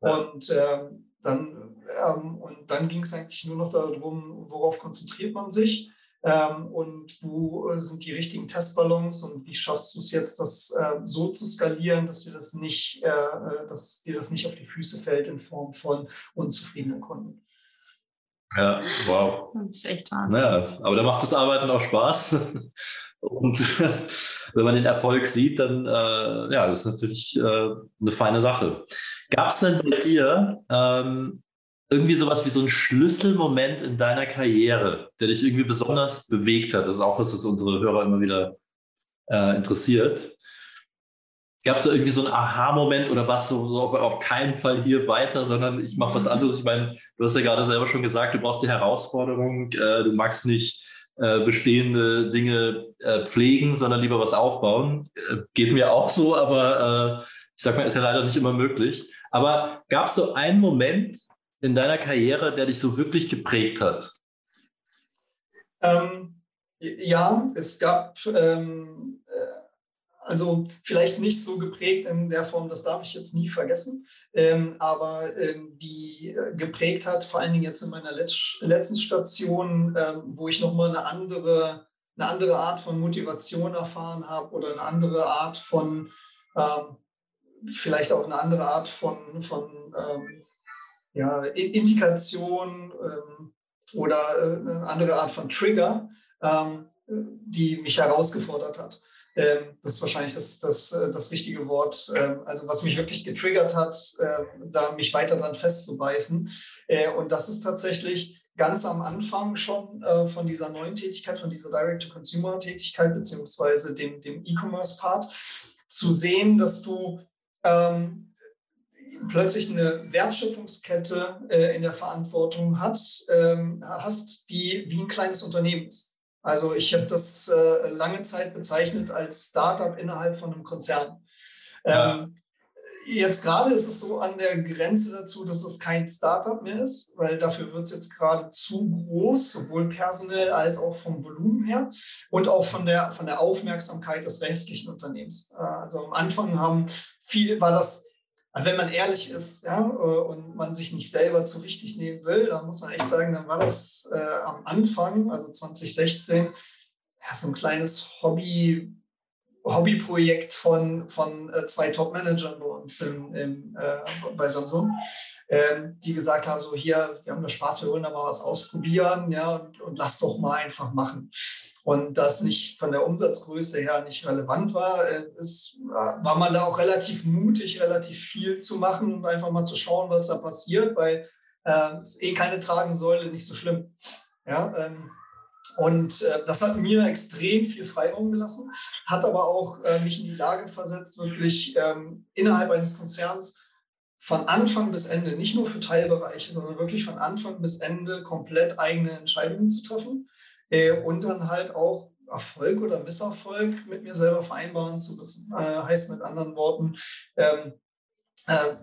Und ähm, dann, ähm, und dann ging es eigentlich nur noch darum, worauf konzentriert man sich ähm, und wo äh, sind die richtigen Testballons und wie schaffst du es jetzt, das äh, so zu skalieren, dass dir das nicht, äh, äh, dass dir das nicht auf die Füße fällt in Form von unzufriedenen Kunden. Ja, wow. Das ist echt Wahnsinn. Naja, aber da macht das Arbeiten auch Spaß. <laughs> Und <laughs> wenn man den Erfolg sieht, dann äh, ja, das ist natürlich äh, eine feine Sache. Gab es denn bei dir ähm, irgendwie sowas wie so ein Schlüsselmoment in deiner Karriere, der dich irgendwie besonders bewegt hat? Das ist auch was, was unsere Hörer immer wieder äh, interessiert. Gab es da irgendwie so einen Aha-Moment oder was so, so auf, auf, keinen Fall hier weiter, sondern ich mache was anderes? Ich meine, du hast ja gerade selber schon gesagt, du brauchst die Herausforderung, äh, du magst nicht äh, bestehende Dinge äh, pflegen, sondern lieber was aufbauen. Äh, geht mir auch so, aber äh, ich sag mal, ist ja leider nicht immer möglich. Aber gab es so einen Moment, in deiner Karriere, der dich so wirklich geprägt hat? Ähm, ja, es gab, ähm, äh, also vielleicht nicht so geprägt in der Form, das darf ich jetzt nie vergessen, ähm, aber ähm, die äh, geprägt hat, vor allen Dingen jetzt in meiner Letz letzten Station, ähm, wo ich nochmal eine andere, eine andere Art von Motivation erfahren habe oder eine andere Art von, ähm, vielleicht auch eine andere Art von, von ähm, ja, Indikation ähm, oder äh, eine andere Art von Trigger, ähm, die mich herausgefordert hat. Ähm, das ist wahrscheinlich das, das, äh, das richtige Wort. Ähm, also was mich wirklich getriggert hat, äh, da mich weiter dran festzubeißen. Äh, und das ist tatsächlich ganz am Anfang schon äh, von dieser neuen Tätigkeit, von dieser Direct-to-Consumer-Tätigkeit, beziehungsweise dem, E-Commerce-Part, zu sehen, dass du ähm, plötzlich eine Wertschöpfungskette äh, in der Verantwortung hat, ähm, hast, die wie ein kleines Unternehmen ist. Also ich habe das äh, lange Zeit bezeichnet als Startup innerhalb von einem Konzern. Ähm, jetzt gerade ist es so an der Grenze dazu, dass es kein Startup mehr ist, weil dafür wird es jetzt gerade zu groß, sowohl personell als auch vom Volumen her und auch von der, von der Aufmerksamkeit des restlichen Unternehmens. Äh, also am Anfang haben viele, war das, wenn man ehrlich ist ja, und man sich nicht selber zu wichtig nehmen will, dann muss man echt sagen, dann war das äh, am Anfang, also 2016, ja, so ein kleines Hobby, Hobbyprojekt von, von äh, zwei Top-Managern bei uns im, im, äh, bei Samsung, äh, die gesagt haben, so hier, wir haben da Spaß, wir wollen da mal was ausprobieren, ja, und, und lass doch mal einfach machen. Und das nicht von der Umsatzgröße her nicht relevant war, äh, ist, äh, war man da auch relativ mutig, relativ viel zu machen und einfach mal zu schauen, was da passiert, weil äh, es eh keine Tragensäule, nicht so schlimm. Ja, ähm, und äh, das hat mir extrem viel Freiraum gelassen, hat aber auch äh, mich in die Lage versetzt, wirklich ähm, innerhalb eines Konzerns von Anfang bis Ende, nicht nur für Teilbereiche, sondern wirklich von Anfang bis Ende komplett eigene Entscheidungen zu treffen äh, und dann halt auch Erfolg oder Misserfolg mit mir selber vereinbaren zu müssen. Äh, heißt mit anderen Worten, ähm, äh,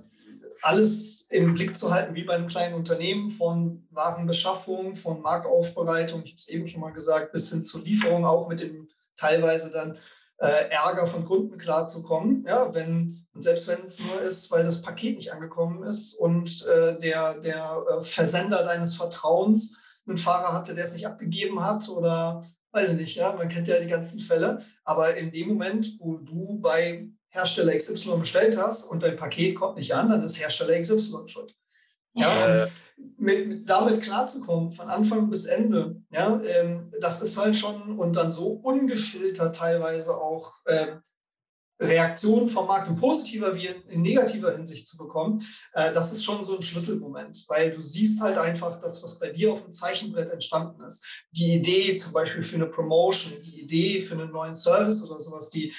alles im Blick zu halten, wie bei einem kleinen Unternehmen, von Warenbeschaffung, von Marktaufbereitung, ich habe es eben schon mal gesagt, bis hin zur Lieferung, auch mit dem teilweise dann äh, Ärger von Kunden klarzukommen. Ja, wenn, und selbst wenn es nur ist, weil das Paket nicht angekommen ist und äh, der, der äh, Versender deines Vertrauens einen Fahrer hatte, der es nicht abgegeben hat oder weiß ich nicht, ja, man kennt ja die ganzen Fälle. Aber in dem Moment, wo du bei Hersteller XY bestellt hast und dein Paket kommt nicht an, dann ist Hersteller XY schuld. Ja, ja mit, mit, damit klarzukommen, von Anfang bis Ende, ja, ähm, das ist halt schon und dann so ungefiltert teilweise auch äh, Reaktionen vom Markt in positiver wie in, in negativer Hinsicht zu bekommen, äh, das ist schon so ein Schlüsselmoment, weil du siehst halt einfach das, was bei dir auf dem Zeichenbrett entstanden ist. Die Idee zum Beispiel für eine Promotion, die Idee für einen neuen Service oder sowas, die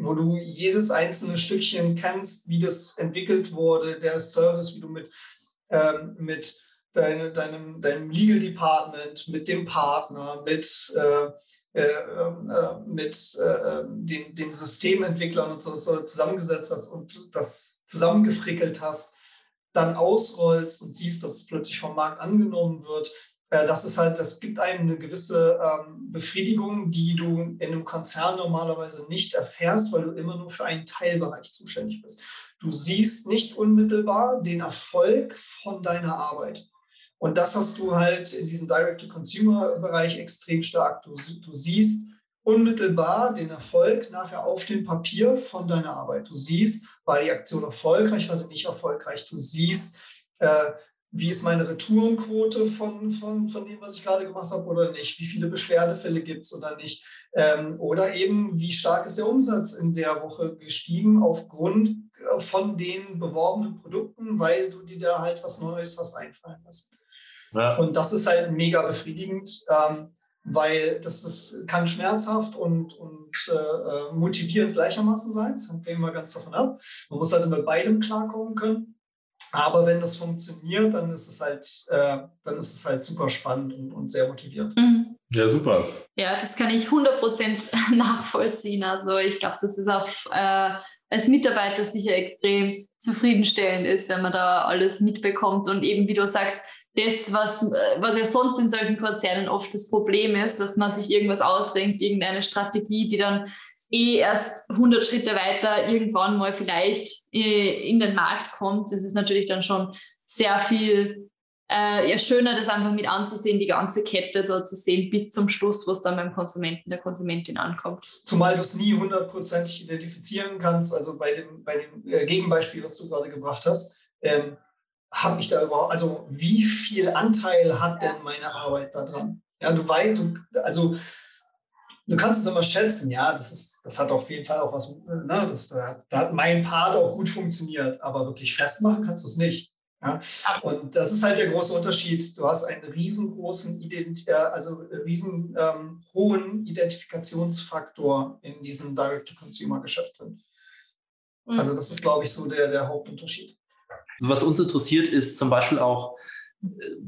wo du jedes einzelne Stückchen kennst, wie das entwickelt wurde, der Service, wie du mit, ähm, mit deine, deinem, deinem Legal Department, mit dem Partner, mit, äh, äh, äh, mit äh, den, den Systementwicklern und so, so zusammengesetzt hast und das zusammengefrickelt hast, dann ausrollst und siehst, dass es plötzlich vom Markt angenommen wird, das ist halt, das gibt einem eine gewisse ähm, Befriedigung, die du in einem Konzern normalerweise nicht erfährst, weil du immer nur für einen Teilbereich zuständig bist. Du siehst nicht unmittelbar den Erfolg von deiner Arbeit. Und das hast du halt in diesem Direct-to-Consumer-Bereich extrem stark. Du, du siehst unmittelbar den Erfolg nachher auf dem Papier von deiner Arbeit. Du siehst, war die Aktion erfolgreich, war sie nicht erfolgreich. Du siehst, äh, wie ist meine Retourenquote von, von, von dem, was ich gerade gemacht habe oder nicht, wie viele Beschwerdefälle gibt es oder nicht. Ähm, oder eben, wie stark ist der Umsatz in der Woche gestiegen aufgrund äh, von den beworbenen Produkten, weil du dir da halt was Neues hast einfallen lassen. Ja. Und das ist halt mega befriedigend, ähm, weil das ist, kann schmerzhaft und, und äh, äh motivierend gleichermaßen sein. Das hängt immer ganz davon ab. Man muss also mit beidem klarkommen können. Aber wenn das funktioniert, dann ist es halt, äh, dann ist es halt super spannend und, und sehr motivierend. Mhm. Ja, super. Ja, das kann ich 100% <laughs> nachvollziehen. Also ich glaube, das ist auch äh, als Mitarbeiter sicher extrem zufriedenstellend ist, wenn man da alles mitbekommt und eben, wie du sagst, das, was, was ja sonst in solchen Konzernen oft das Problem ist, dass man sich irgendwas ausdenkt, irgendeine Strategie, die dann eh erst 100 Schritte weiter irgendwann mal vielleicht äh, in den Markt kommt. Das ist natürlich dann schon sehr viel äh, ja, schöner, das einfach mit anzusehen, die ganze Kette da zu sehen, bis zum Schluss, was dann beim Konsumenten, der Konsumentin ankommt. Zumal du es nie hundertprozentig identifizieren kannst. Also bei dem, bei dem äh, Gegenbeispiel, was du gerade gebracht hast, ähm, habe ich da überhaupt, also wie viel Anteil hat denn meine Arbeit daran? Ja, du weißt, du, also du kannst es immer schätzen, ja, das, ist, das hat auf jeden Fall auch was, ne, das, da, da hat mein Part auch gut funktioniert, aber wirklich festmachen kannst du es nicht. Ja? Und das ist halt der große Unterschied. Du hast einen riesengroßen, Ident also riesen ähm, hohen Identifikationsfaktor in diesem Direct-to-Consumer-Geschäft drin. Mhm. Also das ist, glaube ich, so der, der Hauptunterschied. Was uns interessiert, ist zum Beispiel auch,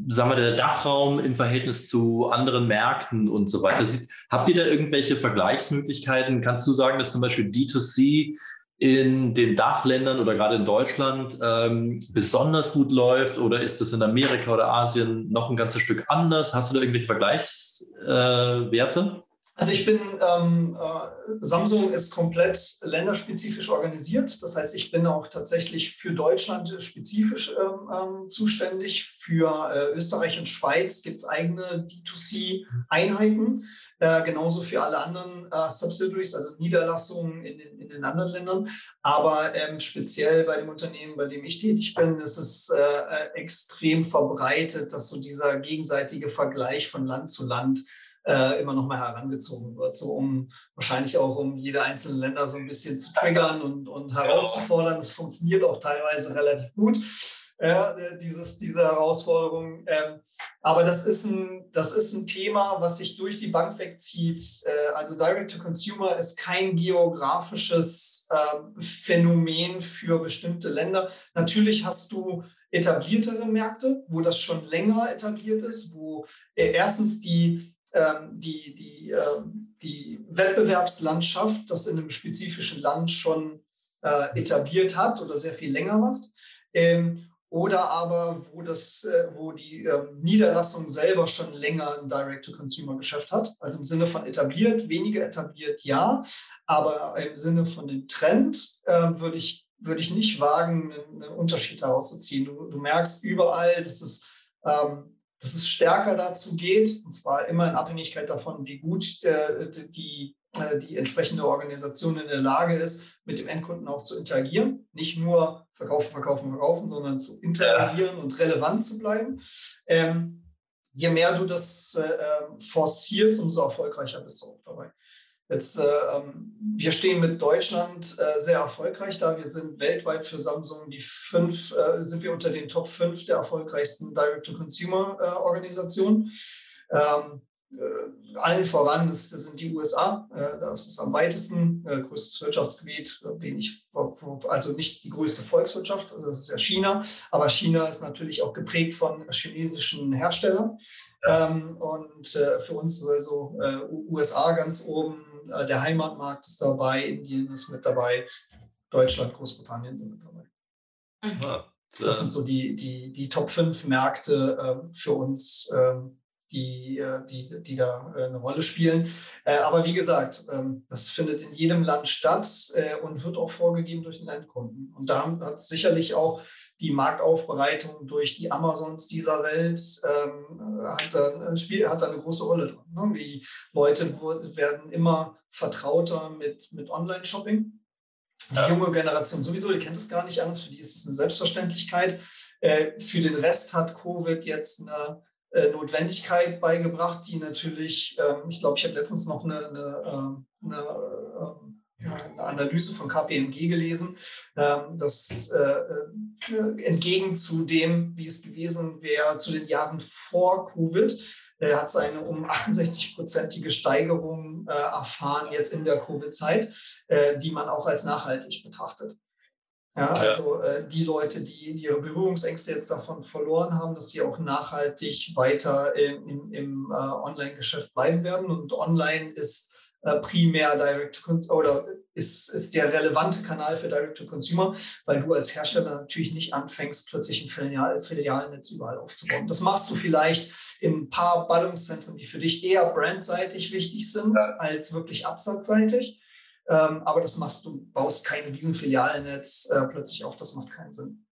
sagen wir, der Dachraum im Verhältnis zu anderen Märkten und so weiter. Habt ihr da irgendwelche Vergleichsmöglichkeiten? Kannst du sagen, dass zum Beispiel D2C in den Dachländern oder gerade in Deutschland ähm, besonders gut läuft oder ist es in Amerika oder Asien noch ein ganzes Stück anders? Hast du da irgendwelche Vergleichswerte? Also ich bin, ähm, äh, Samsung ist komplett länderspezifisch organisiert. Das heißt, ich bin auch tatsächlich für Deutschland spezifisch ähm, ähm zuständig. Für äh, Österreich und Schweiz gibt es eigene D2C-Einheiten, äh, genauso für alle anderen äh, Subsidiaries, also Niederlassungen in den, in den anderen Ländern. Aber ähm, speziell bei dem Unternehmen, bei dem ich tätig bin, ist es äh, äh, extrem verbreitet, dass so dieser gegenseitige Vergleich von Land zu Land äh, immer noch mal herangezogen wird, so um wahrscheinlich auch um jede einzelne Länder so ein bisschen zu triggern und, und herauszufordern. Das funktioniert auch teilweise relativ gut. Ja, äh, dieses, diese Herausforderung. Ähm, aber das ist, ein, das ist ein Thema, was sich durch die Bank wegzieht. Äh, also Direct-to-Consumer ist kein geografisches äh, Phänomen für bestimmte Länder. Natürlich hast du etabliertere Märkte, wo das schon länger etabliert ist, wo äh, erstens die die, die, ähm, die Wettbewerbslandschaft das in einem spezifischen Land schon äh, etabliert hat oder sehr viel länger macht. Ähm, oder aber wo, das, äh, wo die ähm, Niederlassung selber schon länger ein Direct-to-Consumer-Geschäft hat. Also im Sinne von etabliert, weniger etabliert, ja. Aber im Sinne von dem Trend würde ich, würd ich nicht wagen, einen, Unterschied herauszuziehen. Du, du merkst überall, dass es ähm, dass es stärker dazu geht, und zwar immer in Abhängigkeit davon, wie gut äh, die, äh, die entsprechende Organisation in der Lage ist, mit dem Endkunden auch zu interagieren. Nicht nur verkaufen, verkaufen, verkaufen, sondern zu interagieren ja. und relevant zu bleiben. Ähm, je mehr du das äh, äh forcierst, umso erfolgreicher bist du auch dabei. Jetzt, äh, ähm, wir stehen mit Deutschland äh, sehr erfolgreich da. Wir sind weltweit für Samsung die fünf, äh, sind wir unter den Top 5 der erfolgreichsten Direct-to-Consumer-Organisationen. Ähm, äh, allen voran ist, sind die USA. Das ist am weitesten größtes Wirtschaftsgebiet, wenig, also nicht die größte Volkswirtschaft, das ist ja China. Aber China ist natürlich auch geprägt von chinesischen Herstellern. Ähm, und für uns ist also USA ganz oben, der Heimatmarkt ist dabei, Indien ist mit dabei, Deutschland, Großbritannien sind mit dabei. Mhm. Das sind so die, die, die Top 5 Märkte äh, für uns, ähm, die, äh, die, die da äh, eine Rolle spielen. Äh, aber wie gesagt, ähm, das findet in jedem Land statt und wird auch vorgegeben durch den Endkunden. Und da hat sicherlich auch die Marktaufbereitung durch die Amazons dieser Welt ähm, hat, da ein Spiel, hat da eine große Rolle drin. Ne? Die Leute werden immer vertrauter mit, mit Online-Shopping. Die junge Generation sowieso, die kennt es gar nicht anders, für die ist es eine Selbstverständlichkeit. Für den Rest hat Covid jetzt eine Notwendigkeit beigebracht, die natürlich, ähm, ich glaube, ich habe letztens noch eine, eine, ähm, eine, ähm, eine, Analyse von KPMG gelesen, dass äh, äh, entgegen zu dem, wie es gewesen wäre zu den Jahren vor Covid, hat es eine um 68-prozentige Steigerung erfahren jetzt in der Covid-Zeit, die man auch als nachhaltig betrachtet. Ja, also äh, die Leute, die ihre Berührungsängste jetzt davon verloren haben, dass sie auch nachhaltig weiter im, im, im äh, Online-Geschäft bleiben werden. Und online ist äh, primär Direct to oder ist, ist der relevante Kanal für Direct to Consumer, weil du als Hersteller natürlich nicht anfängst, plötzlich ein Filial, Filialnetz überall aufzubauen. Das machst du vielleicht in ein paar Ballungszentren, die für dich eher brandseitig wichtig sind, ja. als wirklich absatzseitig. Ähm, aber das machst du, baust kein Riesenfilialnetz äh, plötzlich auf, das macht keinen Sinn.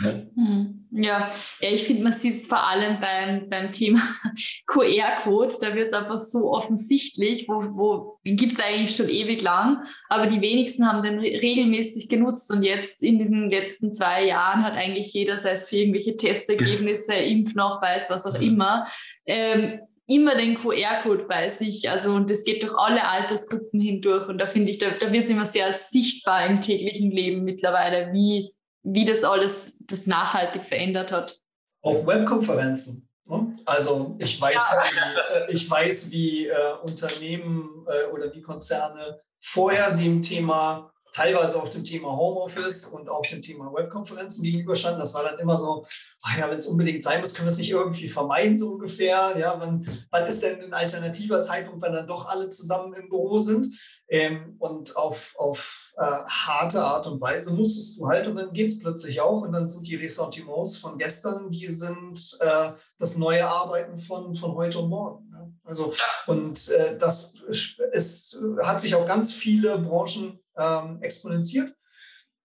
Ja. Hm. Ja, ja ich finde, man sieht es vor allem beim, beim Thema <laughs> QR-Code, da wird es einfach so offensichtlich, wo, wo gibt es eigentlich schon ewig lang, aber die wenigsten haben den regelmäßig genutzt und jetzt in diesen letzten zwei Jahren hat eigentlich jeder, sei es für irgendwelche Testergebnisse, <laughs> Impfnachweis, was auch immer, ähm, immer den QR-Code bei sich. Also, und das geht durch alle Altersgruppen hindurch. Und da finde ich, da, da wird es immer sehr sichtbar im täglichen Leben mittlerweile, wie, wie das alles das nachhaltig verändert hat. Auf Webkonferenzen. Ne? Also ich weiß, ja. wie, äh, ich weiß, wie äh, Unternehmen äh, oder wie Konzerne vorher dem Thema teilweise auch dem Thema Homeoffice und auch dem Thema Webkonferenzen gegenüberstanden. Das war dann immer so, ach ja, wenn es unbedingt sein muss, können wir es nicht irgendwie vermeiden, so ungefähr. Ja, wann, wann ist denn ein alternativer Zeitpunkt, wenn dann doch alle zusammen im Büro sind? Ähm, und auf, auf äh, harte Art und Weise musstest du halt und dann geht es plötzlich auch und dann sind die Ressentiments von gestern, die sind äh, das neue Arbeiten von, von heute und morgen. Ne? Also und äh, das ist, hat sich auf ganz viele Branchen ähm, exponentiert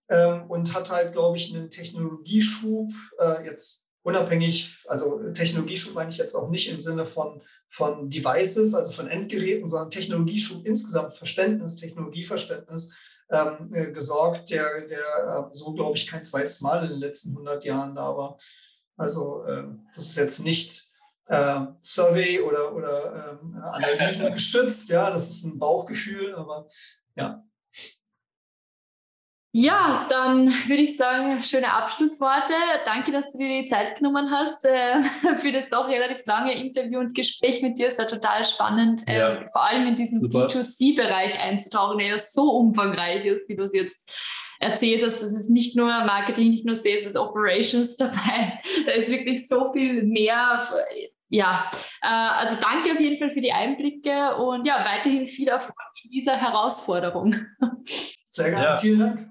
ähm, und hat halt, glaube ich, einen Technologieschub äh, jetzt unabhängig, also Technologieschub meine ich jetzt auch nicht im Sinne von, von Devices, also von Endgeräten, sondern Technologieschub insgesamt, Verständnis, Technologieverständnis ähm, äh, gesorgt, der, der äh, so, glaube ich, kein zweites Mal in den letzten 100 Jahren da war. Also äh, das ist jetzt nicht äh, Survey oder, oder ähm, Analyse gestützt, ja, das ist ein Bauchgefühl, aber ja. Ja, dann würde ich sagen, schöne Abschlussworte. Danke, dass du dir die Zeit genommen hast äh, <laughs> für das doch relativ lange Interview und Gespräch mit dir. Es war total spannend, äh, ja. vor allem in diesen D2C-Bereich einzutauchen, der ja so umfangreich ist, wie du es jetzt erzählt hast. Das ist nicht nur Marketing, nicht nur Sales, es ist Operations <laughs> dabei. Da ist wirklich so viel mehr. Ja, äh, also danke auf jeden Fall für die Einblicke und ja, weiterhin viel Erfolg in dieser Herausforderung. <laughs> Sehr gerne, ja. vielen Dank.